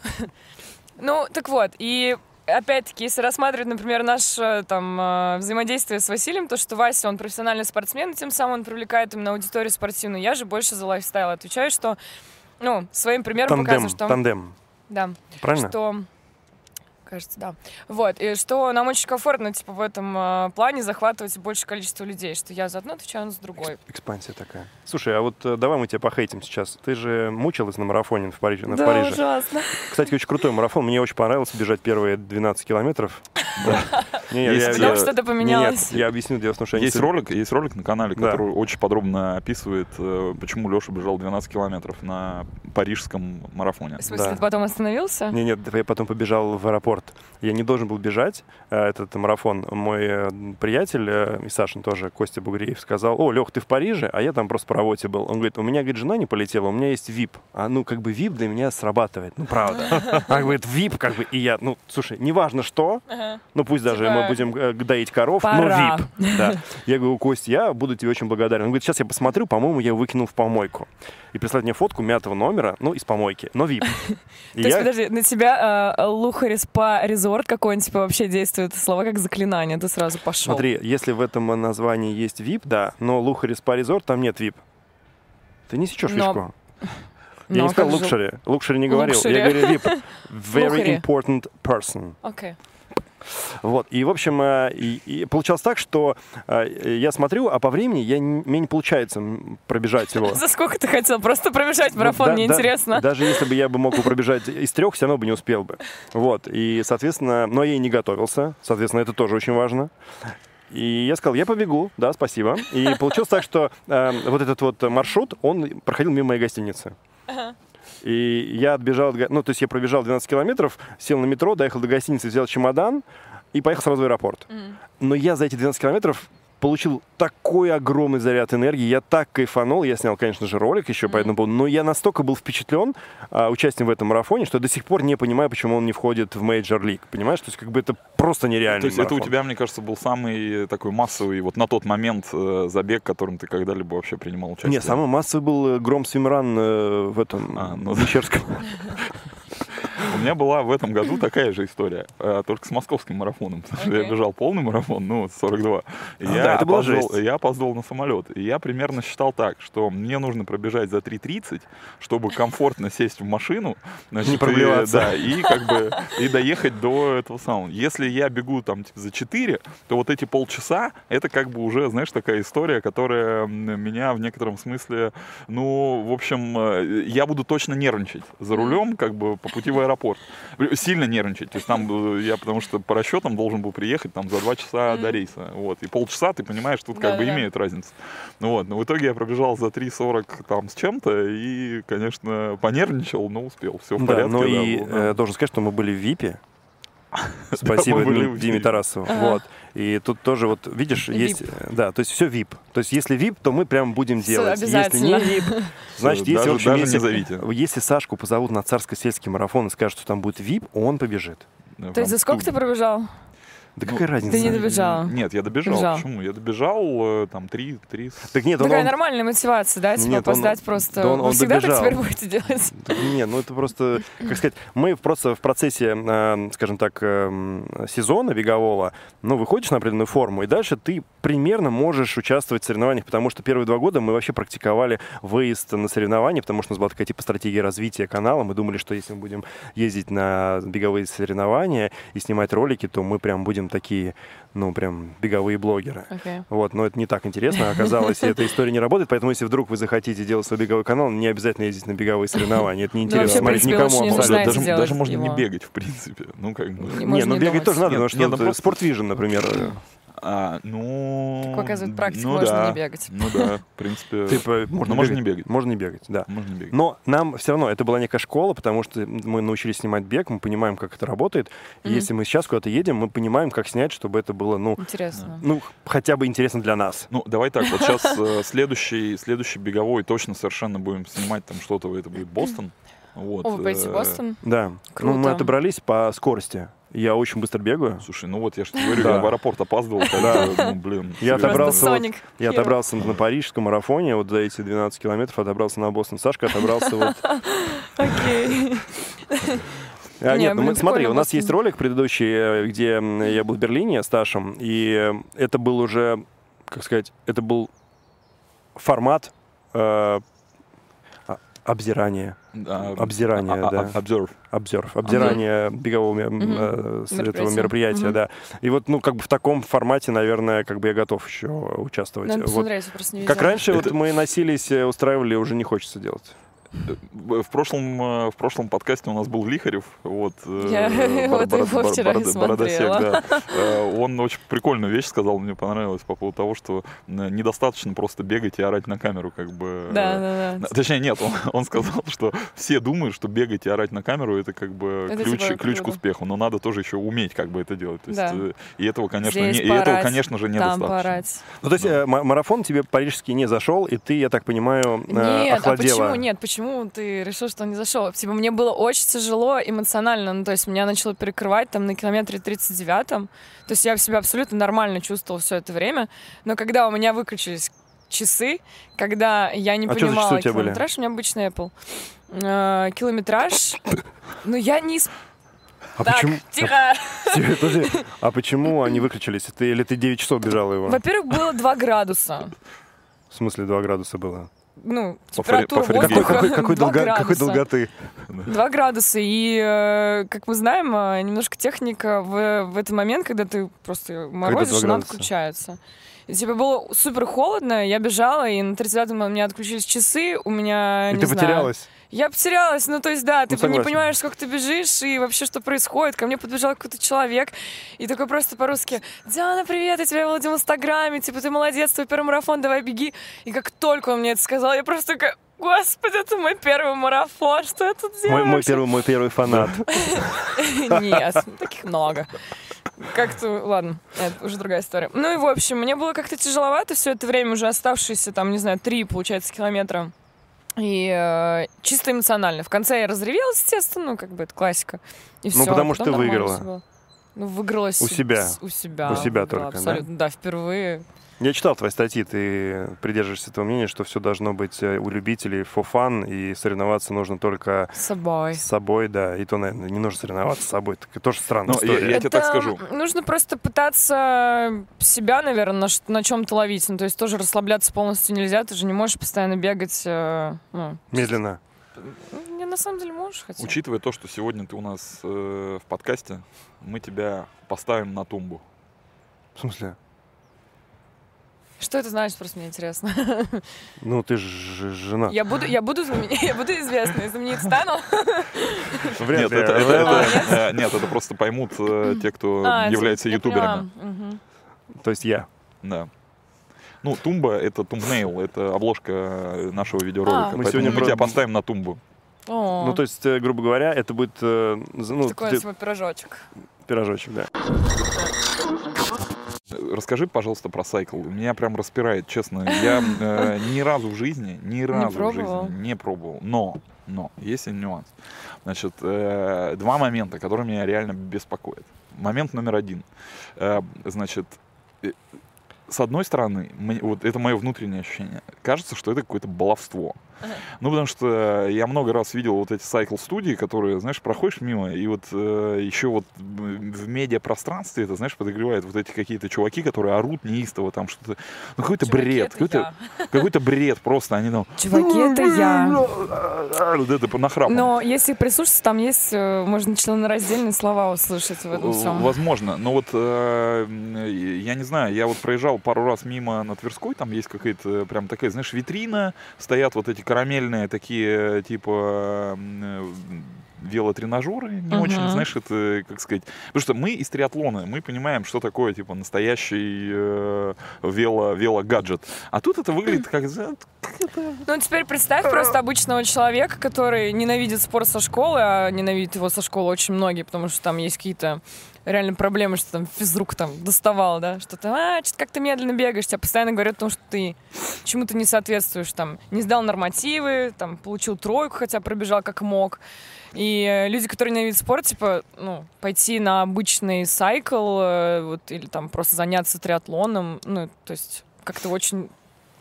Ну, так вот, и опять-таки, если рассматривать, например, наше там э, взаимодействие с Василием, то, что Вася, он профессиональный спортсмен, и тем самым он привлекает именно аудиторию спортивную. Я же больше за лайфстайл отвечаю, что, ну, своим примером Тандем, показываю, что... тандем. Да, Правильно? что... Кажется, да. Вот, и что нам очень комфортно, типа, в этом э, плане захватывать большее количество людей, что я за одно отвечаю, он за другой. Экспансия такая. Слушай, а вот э, давай мы тебя похейтим сейчас. Ты же мучилась на марафоне в Париже. в да, Париже. ужасно. Кстати, очень крутой марафон. Мне очень понравилось бежать первые 12 километров. Я- что-то поменялось. Нет, я объясню. Дело в том, что Есть ролик, есть ролик на канале, Да. который очень подробно описывает, э, почему Леша бежал 12 километров на парижском марафоне. В смысле, Да. ты потом остановился? Не, нет, я потом побежал в аэропорт. Я не должен был бежать э, этот марафон. Мой э, приятель, э, и Сашин тоже, Костя Бугриев, сказал, о, Лех, ты в Париже, а я там просто по работе был. Он говорит, у меня, говорит, жена не полетела, у меня есть VIP. А ну, как бы VIP для меня срабатывает. Ну, правда. Он говорит, VIP, как бы, и я, ну, слушай, неважно что. Ну, пусть даже Типа, мы будем э, доить коров, но VIP. Я говорю, Кость, я буду тебе очень благодарен. Он говорит, сейчас я посмотрю, по-моему, я выкинул в помойку. И прислать мне фотку мятого номера, ну, из помойки, но VIP. То есть, подожди, на тебя э, Лухари резорт какой-нибудь типа вообще действует слова как заклинание, ты сразу пошел. Смотри, если в этом названии есть VIP, да, но Лухари Спа Резорт, там нет VIP. Ты не сечешь Но- фишку. Я Ну, не сказал как же- лукшери. Лукшери не говорил. Лукшери. Я говорю VIP. Very important person. Окей. Вот. И, в общем, э, и, и получалось так, что э, я смотрю, а по времени я, не- мне не получается пробежать его. За сколько ты хотел? Просто пробежать марафон, Ну, да- мне да- интересно. Даже если бы я бы мог пробежать из трех, все равно бы не успел бы. Вот. И, соответственно, но я и не готовился. Соответственно, это тоже очень важно. И я сказал, я побегу, да, спасибо. И получилось так, что э, вот этот вот маршрут, он проходил мимо моей гостиницы. И я отбежал, ну, то есть я пробежал 12 километров, сел на метро, доехал до гостиницы, взял чемодан и поехал сразу в аэропорт. Но я за эти 12 километров получил такой огромный заряд энергии, я так кайфанул, я снял, конечно же, ролик еще по этому поводу, но я настолько был впечатлен а, участием в этом марафоне, что до сих пор не понимаю, почему он не входит в Major League, понимаешь? То есть как бы это просто нереально. То есть это у тебя, мне кажется, был самый такой массовый, вот на тот момент э, забег, которым ты когда-либо вообще принимал участие. Не, самый массовый был э, Гром Свимран э, в этом, А, ну в Мещерском. У меня была в этом году такая же история, э, только с московским марафоном. Потому что я Окей. бежал полный марафон, ну, 42. И А, я, да, это опоздал, я опоздал на самолет. И я примерно считал так, что мне нужно пробежать за 3.30, чтобы комфортно сесть в машину. значит, Не и- проблеваться. да, и как бы и доехать до этого самого. Если я бегу там типа, за 4, то вот эти полчаса, это как бы уже, знаешь, такая история, которая меня в некотором смысле, ну, в общем, э, я буду точно нервничать за рулем, как бы по пути в аэропорт. Сильно нервничать. То есть там э, я, потому что по расчетам должен был приехать там за 2 часа до рейса. Вот. И полчаса, ты понимаешь, тут как бы Да-да-да. имеет разницу. Ну вот. Но в итоге я пробежал за 3.40 там с чем-то и, конечно, понервничал, но успел. Все в Да, порядке. ну да, и было, да. э, должен сказать, что мы были в ВИПе. Спасибо в Диме. Тарасову. Ага. Вот. И тут тоже вот, видишь, VIP. есть... Да, то есть все VIP. То есть если VIP, то мы прям будем Всё, делать. Если обязательно. не VIP, значит, если, Даже- в общем, даже если, не зовите. если Сашку позовут на царско-сельский марафон и скажут, что там будет VIP, он побежит. Да, То есть за сколько ты пробежал? Да Ну, какая разница? Ты не добежал. Нет, я добежал. Добежал. Почему? Я добежал э, там 3, 3 Так нет, он, Такая он- нормальная мотивация, да? Типа Нет, он- опоздать просто. да он- Вы он всегда добежал. так теперь будете делать? Да Не, ну это просто, как сказать, мы просто в процессе, э, скажем так, э, сезона бегового, ну, выходишь на определенную форму, и дальше ты примерно можешь участвовать в соревнованиях, потому что первые два года мы вообще практиковали выезд на соревнования, потому что у нас была такая типа стратегия развития канала. Мы думали, что если мы будем ездить на беговые соревнования и снимать ролики, то мы прям будем такие, ну, прям беговые блогеры. Окей. Вот, но это не так интересно. Оказалось, и эта история не работает. Поэтому, если вдруг вы захотите делать свой беговой канал, не обязательно ездить на беговые соревнования. Это неинтересно в смотреть никому абсолютно. даже, можно не бегать, в принципе. Ну, как бы. Не Не, ну бегать думать. тоже надо, Нет, потому что ну Vision, например. А, ну... Как показывает практика, ну, можно да. не бегать. Ну да, в принципе. Типа, можно, можно не бегать. Можно не бегать, да. Можно не бегать. Но нам все равно это была некая школа, потому что мы научились снимать бег, мы понимаем, как это работает. И Мгм. если мы сейчас куда-то едем, мы понимаем, как снять, чтобы это было, ну, Интересно. ну хотя бы интересно для нас. Ну, давай так, вот сейчас э, следующий, следующий беговой точно совершенно будем снимать там что-то, это будет Бостон. Вот, О, вы поедете в э, Бостон? Да. Круто. Ну, мы отобрались по скорости. Я очень быстро бегаю. Слушай, ну вот я же говорю, Да. я в аэропорт опоздал, когда, ну, блин. Я отобрался вот-. Я отобрался на парижском марафоне, вот за эти 12 километров отобрался на Бостон. Сашка отобрался вот... Окей. А, Не, нет, ну мы, смотри, у нас есть ролик предыдущий, э, где я был в Берлине с Ташем, и это был уже, как сказать, это был формат э, обзирания, Да, обзирания, а- а- да. Observe. обзор, обзирание бегового ме- Мгм. э, с этого Мероприятия. Мгм. да. И вот, ну, как бы в таком формате, наверное, как бы я готов еще участвовать. Надо Вот. просто не Как раньше Это- вот мы носились, э, устраивали, уже не хочется делать. В прошлом, э, в прошлом подкасте у нас был Лихарев, вот, э, Я бор- вот бор- вчера бородосек, да. Э, Он очень прикольную вещь сказал, мне понравилось по поводу того, что э, недостаточно просто бегать и орать на камеру, как бы. Да, да, да. Точнее, нет, он, он сказал, что все думают, что бегать и орать на камеру это как бы Это ключ, типа ключ к успеху, но надо тоже еще уметь как бы это делать. То есть, Да. э, и этого, конечно, Здесь не, и этого, поорать, конечно же, Там недостаточно. поорать. Ну, то есть э, ма- марафон тебе парижский не зашел, и ты, я так понимаю, э, Нет, а охладела. почему? Нет, почему? Почему ты решил, что он не зашел? Типа, мне было очень тяжело эмоционально, ну, то есть меня начало перекрывать там на километре 39-м, то есть я себя абсолютно нормально чувствовала все это время, но когда у меня выключились часы, когда я не А что понимала у были? километраж, у меня обычный Apple. Э, километраж, ну я не... А так, почему? тихо! Тихо, подожди. А почему они выключились? Ты, или ты 9 часов бежала его? Во-первых, было 2 градуса. В смысле 2 градуса было? Ну, температура по воздуха Какой, какой, 2 долго- какой градуса. долготы? 2 градуса. И, э, как мы знаем, э, немножко техника в, в этот момент, когда ты просто морозишь, два она отключается. И, типа, было супер холодно, я бежала, и на 30-м у меня отключились часы, у меня, И не ты знаю, потерялась? Я потерялась, ну то есть да, ты не согласен. понимаешь, сколько ты бежишь и вообще что происходит. Ко мне подбежал какой-то человек и такой просто по-русски «Диана, привет, я тебя видела в Инстаграме, типа ты молодец, твой первый марафон, давай беги». И как только он мне это сказал, я просто такая Господи, это мой первый марафон, что я тут делаю? Мой, мой, вообще?» первый, мой первый фанат. Нет, таких много. Как-то, ладно, это уже другая история. Ну и в общем, мне было как-то тяжеловато все это время, уже оставшиеся там, не знаю, три, получается, километра. И э, чисто эмоционально. В конце я разревелась, естественно, ну, как бы это классика. И Ну, потому а что потом ты выиграла. Ну, выиграла У себя. У себя. У себя только, да? Абсолютно, да, впервые. Я читал твои статьи, ты придерживаешься этого мнения, что все должно быть э, у любителей for fun, и соревноваться нужно только С собой. с собой, да. И то, наверное, не нужно соревноваться с собой. Так тоже странная Ну, я- история. я тебе так скажу. Нужно просто пытаться себя, наверное, на, на чем-то ловить. Ну, то есть тоже расслабляться полностью нельзя. Ты же не можешь постоянно бегать. э, ну, Медленно. не, на самом деле можешь хотя. Учитывая то, что сегодня ты у нас э, в подкасте, мы тебя поставим на тумбу. В смысле? Что это значит, просто мне интересно. Ну, ты же жена. Я буду, я буду, знамен- я буду известной, знаменит стану. Вряд Нет, ли. это, это- Это- это- э, нет, это просто поймут э, те, кто А, является ютуберами. Мгм. То есть я. Да. Ну, тумба — это тумбнейл, это обложка нашего видеоролика. А. Мы Поэтому сегодня мы про- тебя поставим на тумбу. О, Ну, то есть, э, грубо говоря, это будет э, ну, такой ты- свой пирожочек. пирожочек, да. Расскажи, пожалуйста, про сайкл. Меня прям распирает, честно. Я э, ни разу в жизни, ни разу в жизни не пробовал. Но, но, есть один нюанс. Значит, э, два момента, которые меня реально беспокоят. Момент номер один. Э, значит, э, с одной стороны, мне- вот это мое внутреннее ощущение, кажется, что это какое-то баловство. Ага. Ну, потому что я много раз видел вот эти сайкл-студии, которые, знаешь, проходишь мимо, и вот э, еще вот в медиапространстве это, знаешь, подогревают вот эти какие-то чуваки, которые орут неистово, там что-то, ну, какой-то Чуваки, бред, какой-то, какой-то бред просто, они там, Чуваки, это я. вот это по нахрапам. Но если прислушаться, там есть, э, можно членораздельные слова услышать в этом всем. Возможно, но вот э, я не знаю, я вот проезжал пару раз мимо на Тверской, там есть какая-то прям такая, знаешь, витрина, стоят вот эти карамельные такие типа м, э, велотренажеры, не Мгм. очень, знаешь, это, как сказать, потому что мы из триатлона, мы понимаем, что такое, типа, настоящий э, вело, велогаджет, а тут это выглядит как, за- Ну, теперь представь просто обычного человека, который ненавидит спорт со школы, а ненавидит его со школы очень многие, потому что там есть какие-то реально проблемы, что там физрук там доставал, да, что ты, а, что-то как ты медленно бегаешь, тебя постоянно говорят о том, что ты чему-то не соответствуешь, там, не сдал нормативы, там, получил тройку, хотя пробежал как мог. И люди, которые ненавидят спорт, типа, ну, пойти на обычный сайкл, э, вот, или там просто заняться триатлоном, ну, то есть как-то очень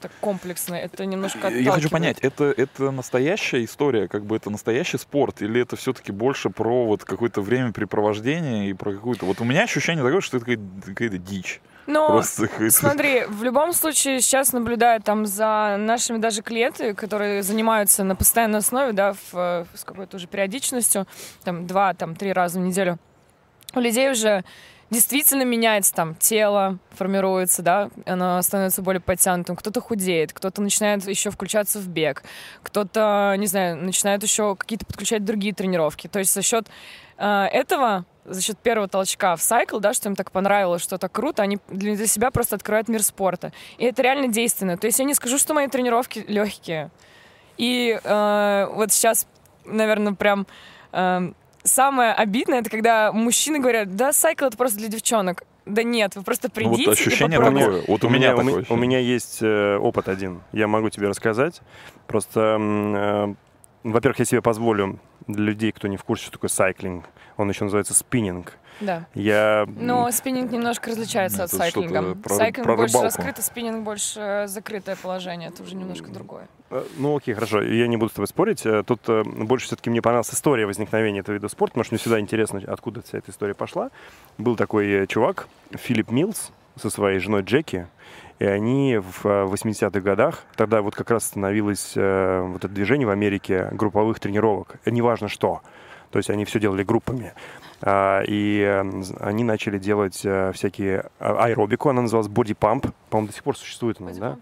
так комплексно, это немножко Я хочу понять, это, это настоящая история, как бы это настоящий спорт, или это все-таки больше про вот какое-то времяпрепровождение и про какую-то... Вот у меня ощущение такое, что это какая-то, какая-то дичь. Но Просто какая-то- смотри, в любом случае сейчас наблюдаю там за нашими даже клиенты, которые занимаются на постоянной основе, да, в, э, с какой-то уже периодичностью, там два, там три раза в неделю. У людей уже действительно меняется там тело, формируется, да, оно становится более подтянутым, кто-то худеет, кто-то начинает еще включаться в бег, кто-то, не знаю, начинает еще какие-то подключать другие тренировки. То есть за счет э, этого, за счет первого толчка в сайкл, да, что им так понравилось, что так круто, они для, себя просто открывают мир спорта. И это реально действенно. То есть я не скажу, что мои тренировки легкие. И э, вот сейчас, наверное, прям э, самое обидное, это когда мужчины говорят, да, сайкл это просто для девчонок. Да нет, вы просто Ну, придите вот ощущение и такое. Вот у, у меня, меня, у, такое у ощущение. меня есть э, опыт один. Я могу тебе рассказать. Просто э, во-первых, я себе позволю для людей, кто не в курсе, что такое сайклинг, он еще называется спиннинг. Да. Я Но спиннинг немножко различается от Это что-то сайклинга. про- Сайклинг про больше рыбалку. раскрыто, спиннинг больше э, закрытое положение. Это уже немножко другое. Ну окей, хорошо, я не буду с тобой спорить. Э, Тут э, больше все-таки мне понравилась история возникновения этого вида спорта, потому что мне всегда интересно, откуда вся эта история пошла. Был такой э, чувак, Филипп Милс, со своей женой Джеки, и они в э, 80-х годах, тогда вот как раз становилось вот это движение в Америке групповых тренировок, неважно что. То есть они все делали группами. А, И они начали делать всякие а, аэробику, она называлась бодипамп. По-моему, до сих пор существует она, да? Да,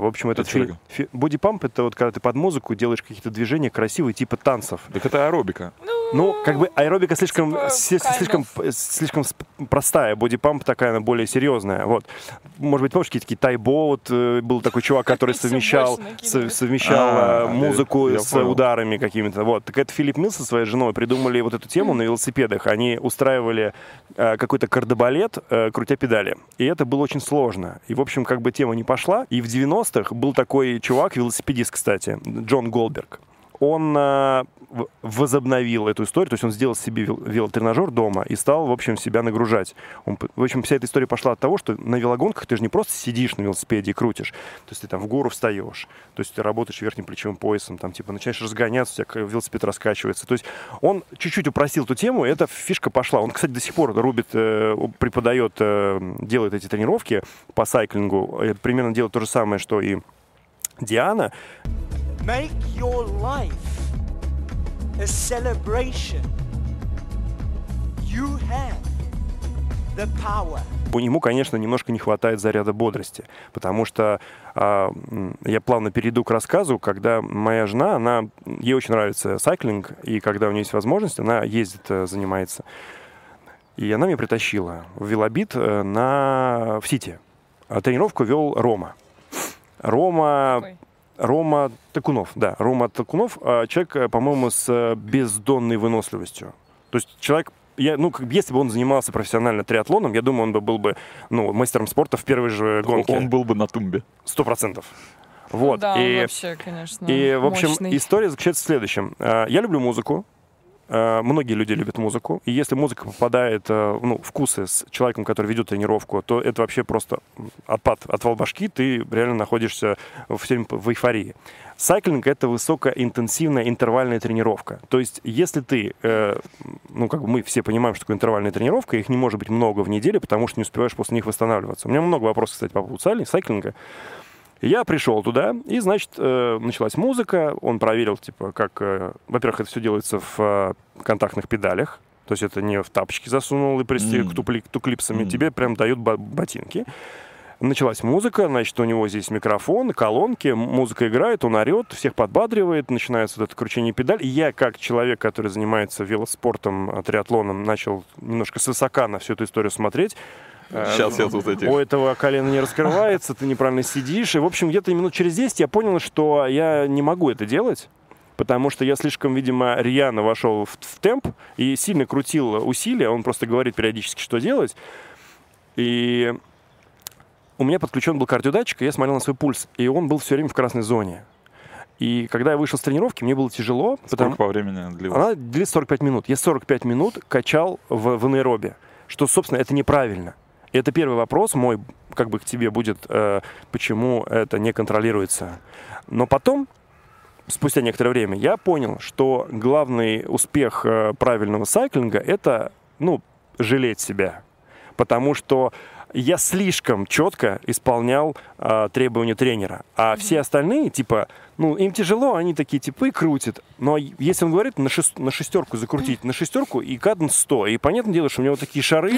в общем, этот Это что фи- фи- бодипамп это вот когда ты под музыку делаешь какие-то движения красивые, типа танцев. Так это аэробика. Ну, как бы аэробика слишком, типа, kind слишком, п- слишком простая, бодипамп такая, она более серьезная. Вот. Может быть, помнишь, какие-то такие тайбоут, э, был такой чувак, который совмещал, совмещал А, э, музыку с ударами какими-то. Вот. Так это Филипп Милл со своей женой придумали вот эту тему на велосипедах. Они устраивали э, какой-то кардебалет, э, крутя педали. И это было очень сложно. И, в общем, как бы тема не пошла. И в 90-х был такой чувак, велосипедист, кстати, Джон Голдберг. Он э, возобновил эту историю, то есть он сделал себе вел- велотренажер дома и стал, в общем, себя нагружать. Он, в общем, вся эта история пошла от того, что на велогонках ты же не просто сидишь на велосипеде и крутишь, то есть ты там в гору встаешь, то есть ты работаешь верхним плечевым поясом, там типа начинаешь разгоняться, у тебя велосипед раскачивается. То есть он чуть-чуть упростил эту тему, и эта фишка пошла. Он, кстати, до сих пор рубит, э, преподает, э, делает эти тренировки по сайклингу, примерно делает то же самое, что и Диана, Make your life a celebration. You have the power. У Ему, конечно, немножко не хватает заряда бодрости, потому что м, я плавно перейду к рассказу, когда моя жена, она, ей очень нравится сайклинг, и когда у нее есть возможность, она ездит, э, занимается. И она меня притащила в велобит э, на, в Сити. А Тренировку вел Рома. Рома Ой. Рома Такунов, да, Рома Такунов, а, человек, э, по-моему, с э, бездонной выносливостью. То есть человек, я, ну, как бы, если бы он занимался профессионально триатлоном, я думаю, он бы был бы, ну, мастером спорта в первой же гонке. Он был бы на тумбе. Сто процентов. Вот. Да, и, вообще, конечно, и, в общем, мощный. история заключается в следующем. А, Я люблю музыку. А, Многие люди любят музыку. И если музыка попадает э, ну, вкусы с человеком, который ведет тренировку, то это вообще просто отпад, отвал башки. Ты реально находишься все время в эйфории. Сайклинг — это высокоинтенсивная интервальная тренировка. То есть, если ты, э, ну, как бы мы все понимаем, что такое интервальная тренировка, их не может быть много в неделе, потому что не успеваешь после них восстанавливаться. У меня много вопросов, кстати, по поводу сайклинга. Я пришел туда, и, значит, э, началась музыка. Он проверил, типа, как... э, во-первых, это все делается в э, контактных педалях. То есть это не в тапочки засунул и Мгм. к тупли- к клипсами. Мгм. Тебе прям дают ботинки. Началась музыка, значит, у него здесь микрофон, колонки, музыка играет, он орет, всех подбадривает, начинается вот это кручение педаль. И я, как человек, который занимается велоспортом, триатлоном, начал немножко свысока на всю эту историю смотреть. Э, Сейчас я тут этих... у этого колено не раскрывается, ты неправильно сидишь. И, в общем, где-то минут через 10 я понял, что я не могу это делать. Потому что я слишком, видимо, рьяно вошел в, в темп и сильно крутил усилия. Он просто говорит периодически, что делать. И у меня подключен был кардиодатчик, и я смотрел на свой пульс. И он был все время в красной зоне. И когда я вышел с тренировки, мне было тяжело. потому- Сколько по времени длилось? она длится 45 минут. Я 45 минут качал в, в аэробе, что, собственно, это неправильно. Это первый вопрос мой, как бы к тебе будет, э, почему это не контролируется. Но потом, спустя некоторое время, я понял, что главный успех э, правильного сайклинга — это, ну, жалеть себя. Потому что я слишком четко исполнял э, требования тренера. А все остальные, типа, ну, им тяжело, они такие типы крутят. Но если он говорит на, шест- на шестерку закрутить, на шестерку и каденс 100. И понятное дело, что у него вот такие шары,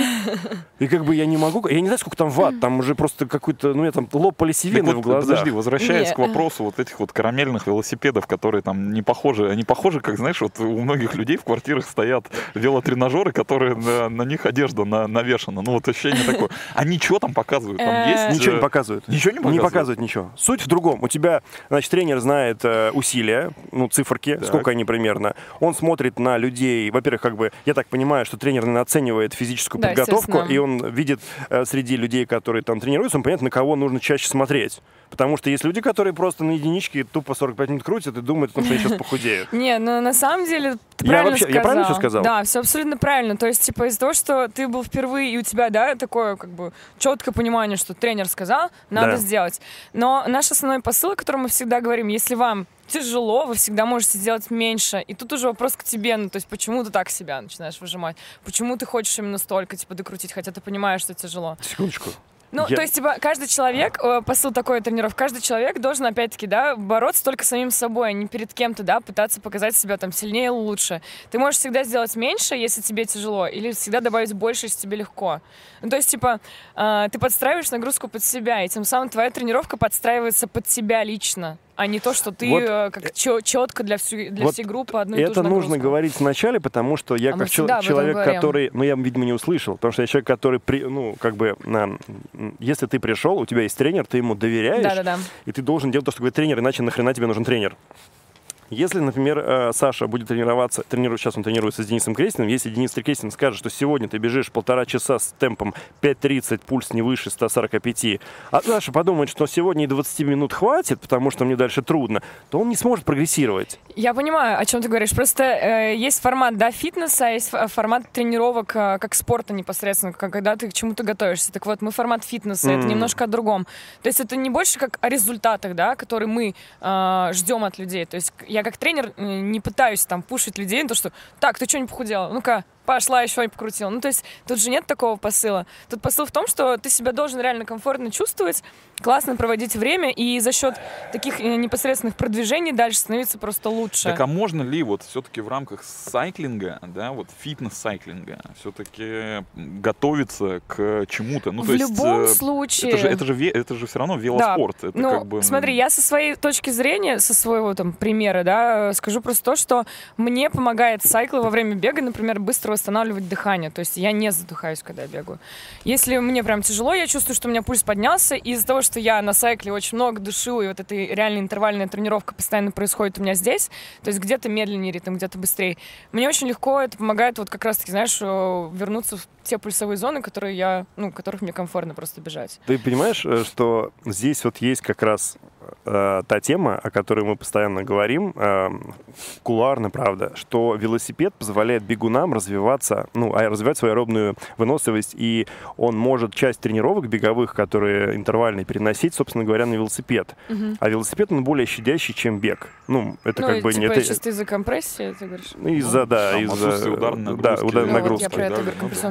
и как бы я не могу... Я не знаю, сколько там ватт, там уже просто какой-то, ну, я там лопали севины вот, в глазах. Подожди, возвращаясь Не. к вопросу вот этих вот карамельных велосипедов, которые там не похожи, они похожи, как, знаешь, вот у многих людей в квартирах стоят велотренажеры, которые на, на них одежда на- навешана. Ну вот ощущение такое. Они что там показывают? Там Э, есть... Ничего не э, показывают. Ничего не Не показывают? показывают ничего. Суть в другом. У тебя, значит, тренер знает э, усилия, ну, циферки, Так. сколько они примерно. Он смотрит на людей. Во-первых, как бы, я так понимаю, что тренер наверное, оценивает физическую Да, подготовку, и он видит э, среди людей, которые там тренируются, он понятно, на кого нужно чаще смотреть. Потому что есть люди, которые просто на единичке тупо 45 минут крутят и думают, что они сейчас похудеют. Не, ну на самом деле ты Я правильно вообще- сказал. я правильно всё сказал? Да, все абсолютно правильно. То есть, типа, из-за того, что ты был впервые, и у тебя, да, такое, как бы, четкое понимание, что тренер сказал, надо Да. сделать. Но наш основной посыл, о котором мы всегда говорим, если вам тяжело, вы всегда можете сделать меньше. И тут уже вопрос к тебе, ну, то есть, почему ты так себя начинаешь выжимать? Почему ты хочешь именно столько, типа, докрутить, хотя ты понимаешь, что тяжело? Секундочку. Ну, Я- то есть, типа, каждый человек, э, посыл такой тренеров, каждый человек должен, опять-таки, да, бороться только самим собой, а не перед кем-то, да, пытаться показать себя там сильнее, лучше. Ты можешь всегда сделать меньше, если тебе тяжело, или всегда добавить больше, если тебе легко. Ну, то есть, типа, э, ты подстраиваешь нагрузку под себя, и тем самым твоя тренировка подстраивается под тебя лично, а не то, что ты Вот, э, как четко для, всю, для вот всей группы одну и Это нужно говорить вначале, потому что я А как этом человек, который, ну я, видимо, не услышал, потому что я человек, который, при, ну, как бы, на- если ты пришел, у тебя есть тренер, ты ему доверяешь, Да-да-да. и ты должен делать то, что говорит тренер, иначе нахрена тебе нужен тренер. Если, например, э, Саша будет тренироваться, тренирует, сейчас он тренируется с Денисом Крестиным, если Денис Крестин скажет, что сегодня ты бежишь полтора часа с темпом 5.30, пульс не выше 145, а Саша подумает, что сегодня и 20 минут хватит, потому что мне дальше трудно, то он не сможет прогрессировать. Я понимаю, о чем ты говоришь. Просто э, есть формат, да, фитнеса, а есть формат тренировок э, как спорта непосредственно, когда ты к чему-то готовишься. Так вот, мы формат фитнеса, это М. немножко о другом. То есть это не больше как о результатах, да, которые мы э, ждем от людей. То есть я как тренер э, не пытаюсь там пушить людей на то, что так, ты что не похудела? Ну-ка, пошла еще и покрутила. Ну, то есть тут же нет такого посыла. Тут посыл в том, что ты себя должен реально комфортно чувствовать, классно проводить время, и за счет таких э, непосредственных продвижений дальше становиться просто лучше. Так а можно ли вот все-таки в рамках сайклинга, да, вот фитнес-сайклинга, все-таки готовиться к чему-то? Ну, в то есть, любом э, случае. Это же, это, же, это же все равно велоспорт. Это ну, как бы... смотри, я со своей точки зрения, со своего там примера, да, э, скажу просто то, что мне помогает сайкл во время бега, например, быстро восстанавливать дыхание. То есть я не задыхаюсь, когда я бегаю. Если мне прям тяжело, я чувствую, что у меня пульс поднялся, и из-за того, что я на сайкле очень много дышу, и вот эта реально интервальная тренировка постоянно происходит у меня здесь, то есть где-то медленнее ритм, где-то быстрее, мне очень легко это помогает вот как раз-таки, знаешь, э, вернуться в те пульсовые зоны, которые я, ну, которых мне комфортно просто бежать. Ты понимаешь, э, что здесь вот есть как раз э, та тема, о которой мы постоянно говорим, э, кулуарно, правда, что велосипед позволяет бегунам развиваться, ну, а развивать свою аэробную выносливость, и он может часть тренировок беговых, которые интервальные, переносить, собственно говоря, на велосипед. А велосипед, он более щадящий, чем бег. Ну, это ну, как и, бы типа, не... это- чисто из-за компрессии, ты говоришь? Из-за, да, Там из-за... отсутствие ударной Да, нагрузки. ударной Ну, Ну, вот я нагрузки. про это да,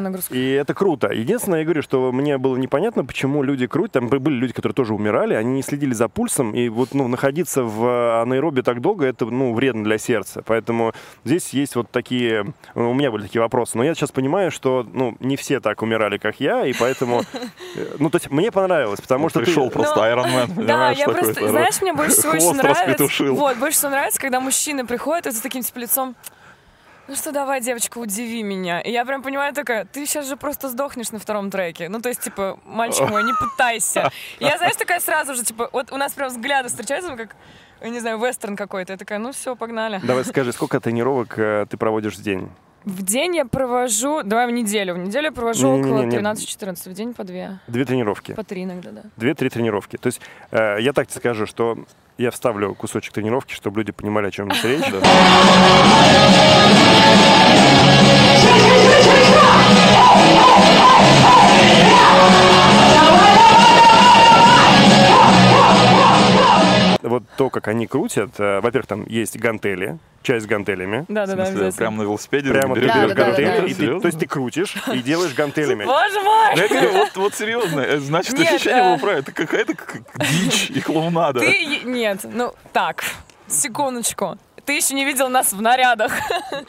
говорю. И это круто. Единственное, я говорю, что мне было непонятно, почему люди крутят. Там были люди, которые тоже умирали, они не следили за пульсом. И вот ну, находиться в анаэробе так долго, это ну, вредно для сердца. Поэтому здесь есть вот такие... У меня были такие вопросы. Но я сейчас понимаю, что ну, не все так умирали, как я, и поэтому... э, Ну, то есть мне понравилось, потому Вот что пришел ты... просто Ну, Iron Man, Да, я такой, просто, знаешь, мне больше всего нравится. Вот, больше всего нравится, когда мужчины приходят и с таким типа лицом. Ну что, давай, девочка, удиви меня. И я прям понимаю такая, ты сейчас же просто сдохнешь на втором треке. Ну, то есть, типа, мальчик мой, не пытайся. И я, знаешь, такая сразу же, типа, вот у нас прям взгляды встречаются, как, я не знаю, вестерн какой-то. Я такая, ну все, погнали. Давай скажи, сколько тренировок э, ты проводишь в день? В день я провожу, давай в неделю. В неделю я провожу Не-не-не, около не. 13-14. В день по две. Две тренировки. По три иногда, да. Две-три тренировки. То есть э, я так тебе скажу, что я вставлю кусочек тренировки, чтобы люди понимали, о чем речь. Вот то, как они крутят, э, во-первых, там есть гантели, часть с гантелями. Да, да, да, прямо на велосипеде Прямо ты берешь Да, берешь да, да, гантели, да. и ты- то есть ты крутишь и делаешь гантелями. Боже мой! Да, я говорю, вот, вот серьезно, э, значит, Нет, ощущение э, было правильно, это какая-то дичь и клоунада. Ты... Нет, ну, так, секундочку. Ты еще не видел нас в нарядах.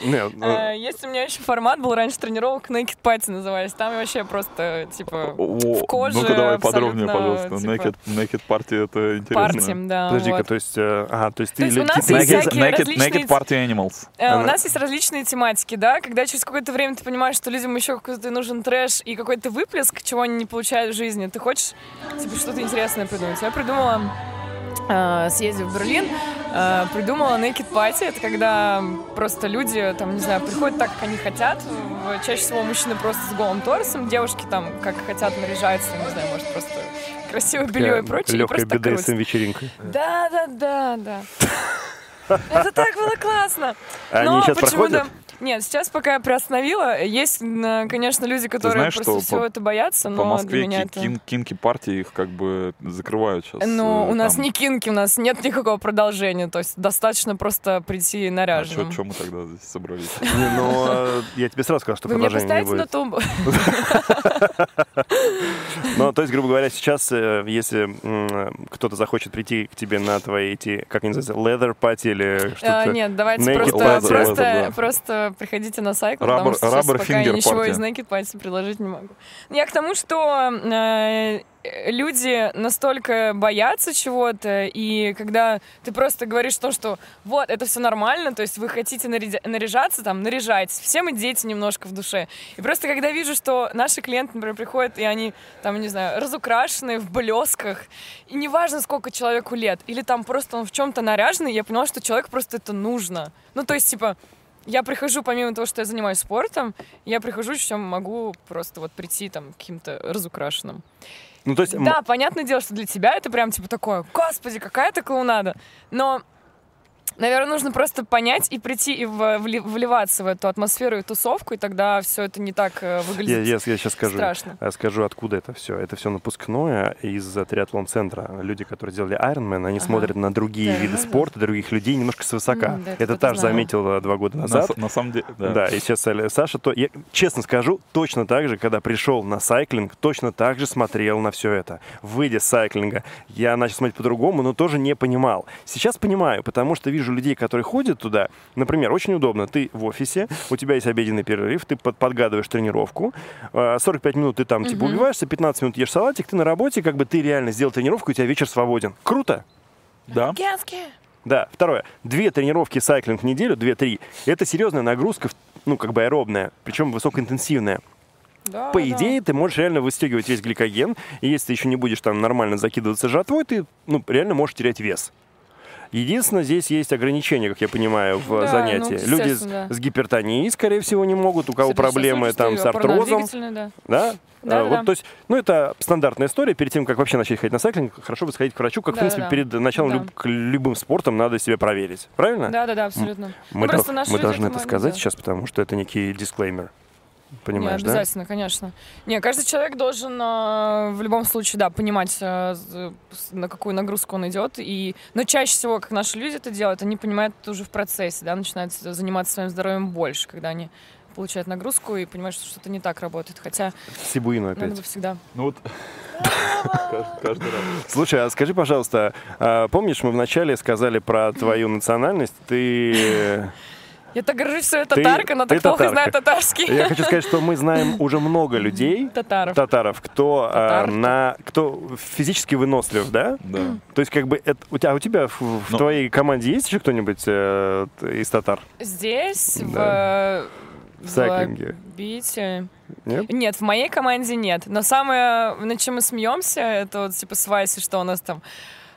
Нет, ну, Э, Есть у меня еще формат, был раньше тренировок, Naked Party назывались. Там вообще просто, типа, О, в коже Ну-ка давай подробнее, пожалуйста. типа, Naked, naked Party это интересно. партиям, да. Подожди-ка, вот. то есть, э, ага, то есть То ты есть у нас ты- есть Naked, всякие naked, различные naked Party Animals. Э, У нас есть различные тематики, да, когда через какое-то время ты понимаешь, что людям еще какой-то нужен трэш и какой-то выплеск, чего они не получают в жизни. Ты хочешь, типа, что-то интересное придумать. Я придумала, съездив в Берлин, э, придумала Naked Party. Это когда просто люди, там, не знаю, приходят так, как они хотят. Чаще всего мужчины просто с голым торсом, девушки там как хотят наряжаются, не знаю, может просто красивое белье и прочее. Легкая беда крутят. вечеринка. Да, да, да, да. Это так было классно. Но они сейчас проходят? Нет, сейчас пока я приостановила. Есть, м, конечно, люди, которые знаешь, просто всего по- это боятся, но По Москве для меня ки- это... кин- кинки партии их как бы закрывают сейчас. Ну, э, у нас там. не кинки, у нас нет никакого продолжения. То есть достаточно просто прийти А наряженным. что мы тогда здесь собрались? Не, ну, э, я тебе сразу сказал, что продолжения не поставите на будет. тумбу? Ну, то есть, грубо говоря, сейчас, э, если кто-то захочет прийти к тебе на твои эти, как они называются, leather party или А, что-то. Нет, давайте просто, да. приходите на сайт, потому что сейчас rubber пока я ничего из Naked Party предложить не могу. Я к тому, что э, люди настолько боятся чего-то, и когда ты просто говоришь то, что вот, это все нормально, то есть вы хотите наряжаться, там, наряжайтесь. Все мы дети немножко в душе. И просто когда вижу, что наши клиенты, например, приходят, и они, там, не знаю, разукрашенные в блесках, и неважно, сколько человеку лет, или там просто он в чем-то наряженный, я поняла, что человеку просто это нужно. Ну, то есть, типа, я прихожу, помимо того, что я занимаюсь спортом, я прихожу, еще могу просто вот прийти там каким-то разукрашенным. Ну, то есть, Да, понятное дело, что для тебя это прям типа такое, господи, какая-то клоунада. Но, наверное, нужно просто понять и прийти и вливаться в эту атмосферу и тусовку, и тогда все это не так э, я, выглядит я, я сейчас скажу. страшно. Я скажу, откуда это все. Это все напускное из триатлон-центра. Люди, которые делали Ironman, они Ага. смотрят на другие Да, виды да. спорта, других людей немножко свысока. Да, это это Таш знал. заметила два года На, назад. с- на самом деле, да. Да, и сейчас Саша, то, я честно скажу, точно так же, когда пришел на сайклинг, точно так же смотрел на все это. Выйдя с сайклинга, я начал смотреть по-другому, но тоже не понимал. Сейчас понимаю, потому что вижу людей, которые ходят туда. Например, очень удобно. Ты в офисе, у тебя есть обеденный перерыв, ты под- подгадываешь тренировку, э, 45 минут ты там типа Мгм. убиваешься, 15 минут ешь салатик, ты на работе, как бы ты реально сделал тренировку, и у тебя вечер свободен. Круто! Да. Да, второе. Две тренировки сайклинг в неделю, две-три. Это серьезная нагрузка, ну, как бы аэробная, причем высокоинтенсивная. Да, По да. идее, ты можешь реально выстегивать весь гликоген, и если ты еще не будешь там нормально закидываться жратвой, ты, ну, реально можешь терять вес. Единственное, здесь есть ограничения, как я понимаю, в Да, занятии. ну, Люди с, да. с гипертонией, скорее всего, не могут, у кого проблемы там с артрозом, да. да? Да, А, да, вот, да. то есть, ну, это стандартная история. Перед тем, как вообще начать ходить на сайклинг, хорошо бы сходить к врачу, как, в Да, принципе, да, да. перед началом Да. люб- к любым спортом надо себя проверить. Правильно? Да, да, да, абсолютно. Мы, Ну, до- мы должны это сказать делать. сейчас, потому что это некий дисклеймер. Понимаешь, не, да? обязательно, конечно. Не, каждый человек должен э, в любом случае, да, понимать, с- на какую нагрузку он идет. И... Но чаще всего, как наши люди это делают, они понимают это уже в процессе, да, начинают заниматься своим здоровьем больше, когда они получают нагрузку и понимают, что что-то не так работает. Хотя Сибуину надо опять. бы всегда. Ну вот кажд- каждый раз. Слушай, а скажи, пожалуйста, а помнишь, мы вначале сказали про твою национальность? Ты... Я так горжусь, что я Ты- татарка, но ты так плохо татарка. знаю татарский. Я хочу сказать, что мы знаем уже много людей, Татаров. татаров, кто, Татар. на, кто физически вынослив, да? Да. То есть, как бы, это, у тебя, а у тебя в, в Ну. твоей команде есть еще кто-нибудь э, из татар Здесь, Да. в, в сайклинге? Бите. Нет? Нет, в моей команде нет. Но самое, над чем мы смеемся, это вот типа с Васей, что у нас там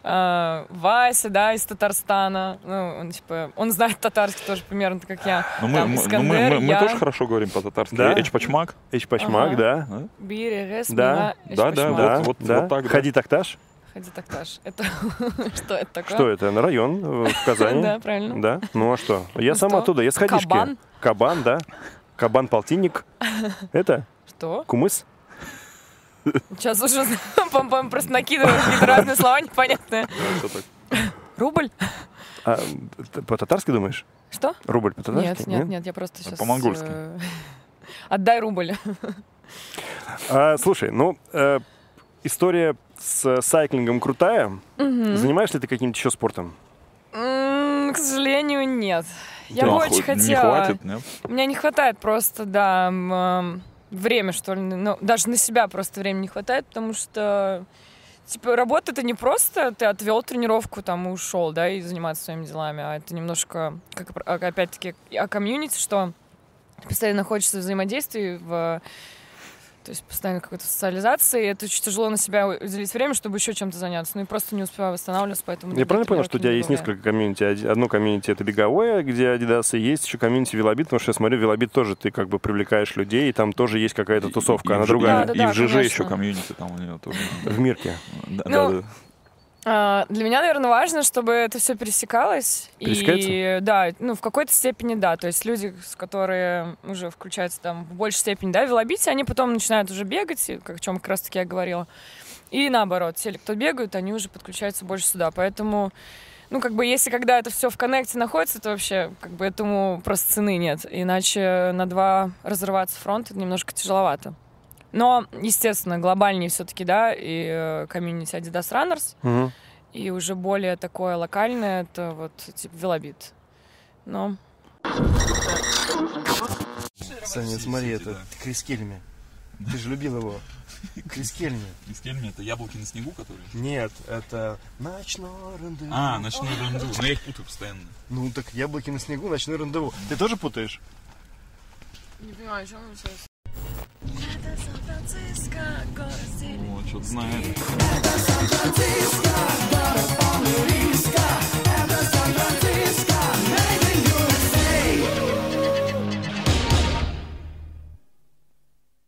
э, Вася, да, из Татарстана. Ну, он типа, он знает татарский тоже примерно, так как я. Ну мы, Там мы- ну, мы- Искандер, мы- мы я. тоже хорошо говорим по-татарски. Да? Эчпачмак. Эчпачмак, Ага. да? Да? Бири, рес, Да, да, эшпашмак. Да, вот- да. вот так, да. Ходи такташ. Ходи такташ. Это что это такое? Что это? На район э, в Казани? Да, правильно. Да? Ну а что? Я Ну сам что? оттуда, я с Ходишки. Кабан? Кабан, да. Кабан-полтинник. Это? Что? Кумыс? Сейчас уже пам-пам просто накидывают какие-то разные слова непонятные. Что так? Рубль? А, по-татарски думаешь? Что? Рубль по-татарски? Нет, нет, нет, я просто сейчас... По-монгольски. Отдай рубль. А, слушай, ну, э, история с сайклингом крутая. Мгм. Занимаешься ли ты каким-то еще спортом? М, К сожалению, нет. Я Да, бы очень Не хотела. хватит, нет? У меня не хватает просто, да, м, время, что ли. Ну, даже на себя просто времени не хватает, потому что Типа, работа это не просто ты отвел тренировку там и ушел, да, и заниматься своими делами, а это немножко, как опять-таки, о комьюнити, что постоянно находишься в взаимодействии, в То есть постоянно какой-то социализации, и это очень тяжело на себя уделить время, чтобы еще чем-то заняться. Ну и просто не успеваю восстанавливаться, поэтому... Я правильно понял, что у тебя есть несколько комьюнити? Одно комьюнити это беговое, где Adidas, и есть еще комьюнити Velobeat, потому что я смотрю, Velobeat тоже ты как бы привлекаешь людей, и там тоже есть какая-то тусовка, И- и она в- другая. Да, И да, в ЖЖ конечно. еще комьюнити там у нее тоже. В Мирке. Да, Ну, да, да. А, Для меня, наверное, важно, чтобы это все пересекалось. Пересекается? И да, ну, в какой-то степени да. То есть люди, с которые уже включаются там в большей степени, да, в Velobeat'е, они потом начинают уже бегать, как, о чем как раз-таки я говорила. И наоборот, те, кто бегают, они уже подключаются больше сюда. Поэтому, ну, как бы, если когда это все в коннекте находится, то вообще, как бы, этому просто цены нет. Иначе на два разрываться фронт это немножко тяжеловато. Но, естественно, глобальнее все-таки, да, и э, комьюнити Adidas Runners, Мгм. и уже более такое локальное, это вот типа велобит. Но Саня, смотри, это Крис Кельми. Ты же любил его. Крис Кельми. Из Кельми это яблоки на снегу, которые? Нет, это ночной рандеву. А, ночной рандеву. Но я их путаю постоянно. Ну так яблоки на снегу, ночной рандеву. Ты тоже путаешь? Не понимаю, о чем он сейчас. О, что-то знает. Это Сан-Франциско, город полный риска. Это Сан-Франциско.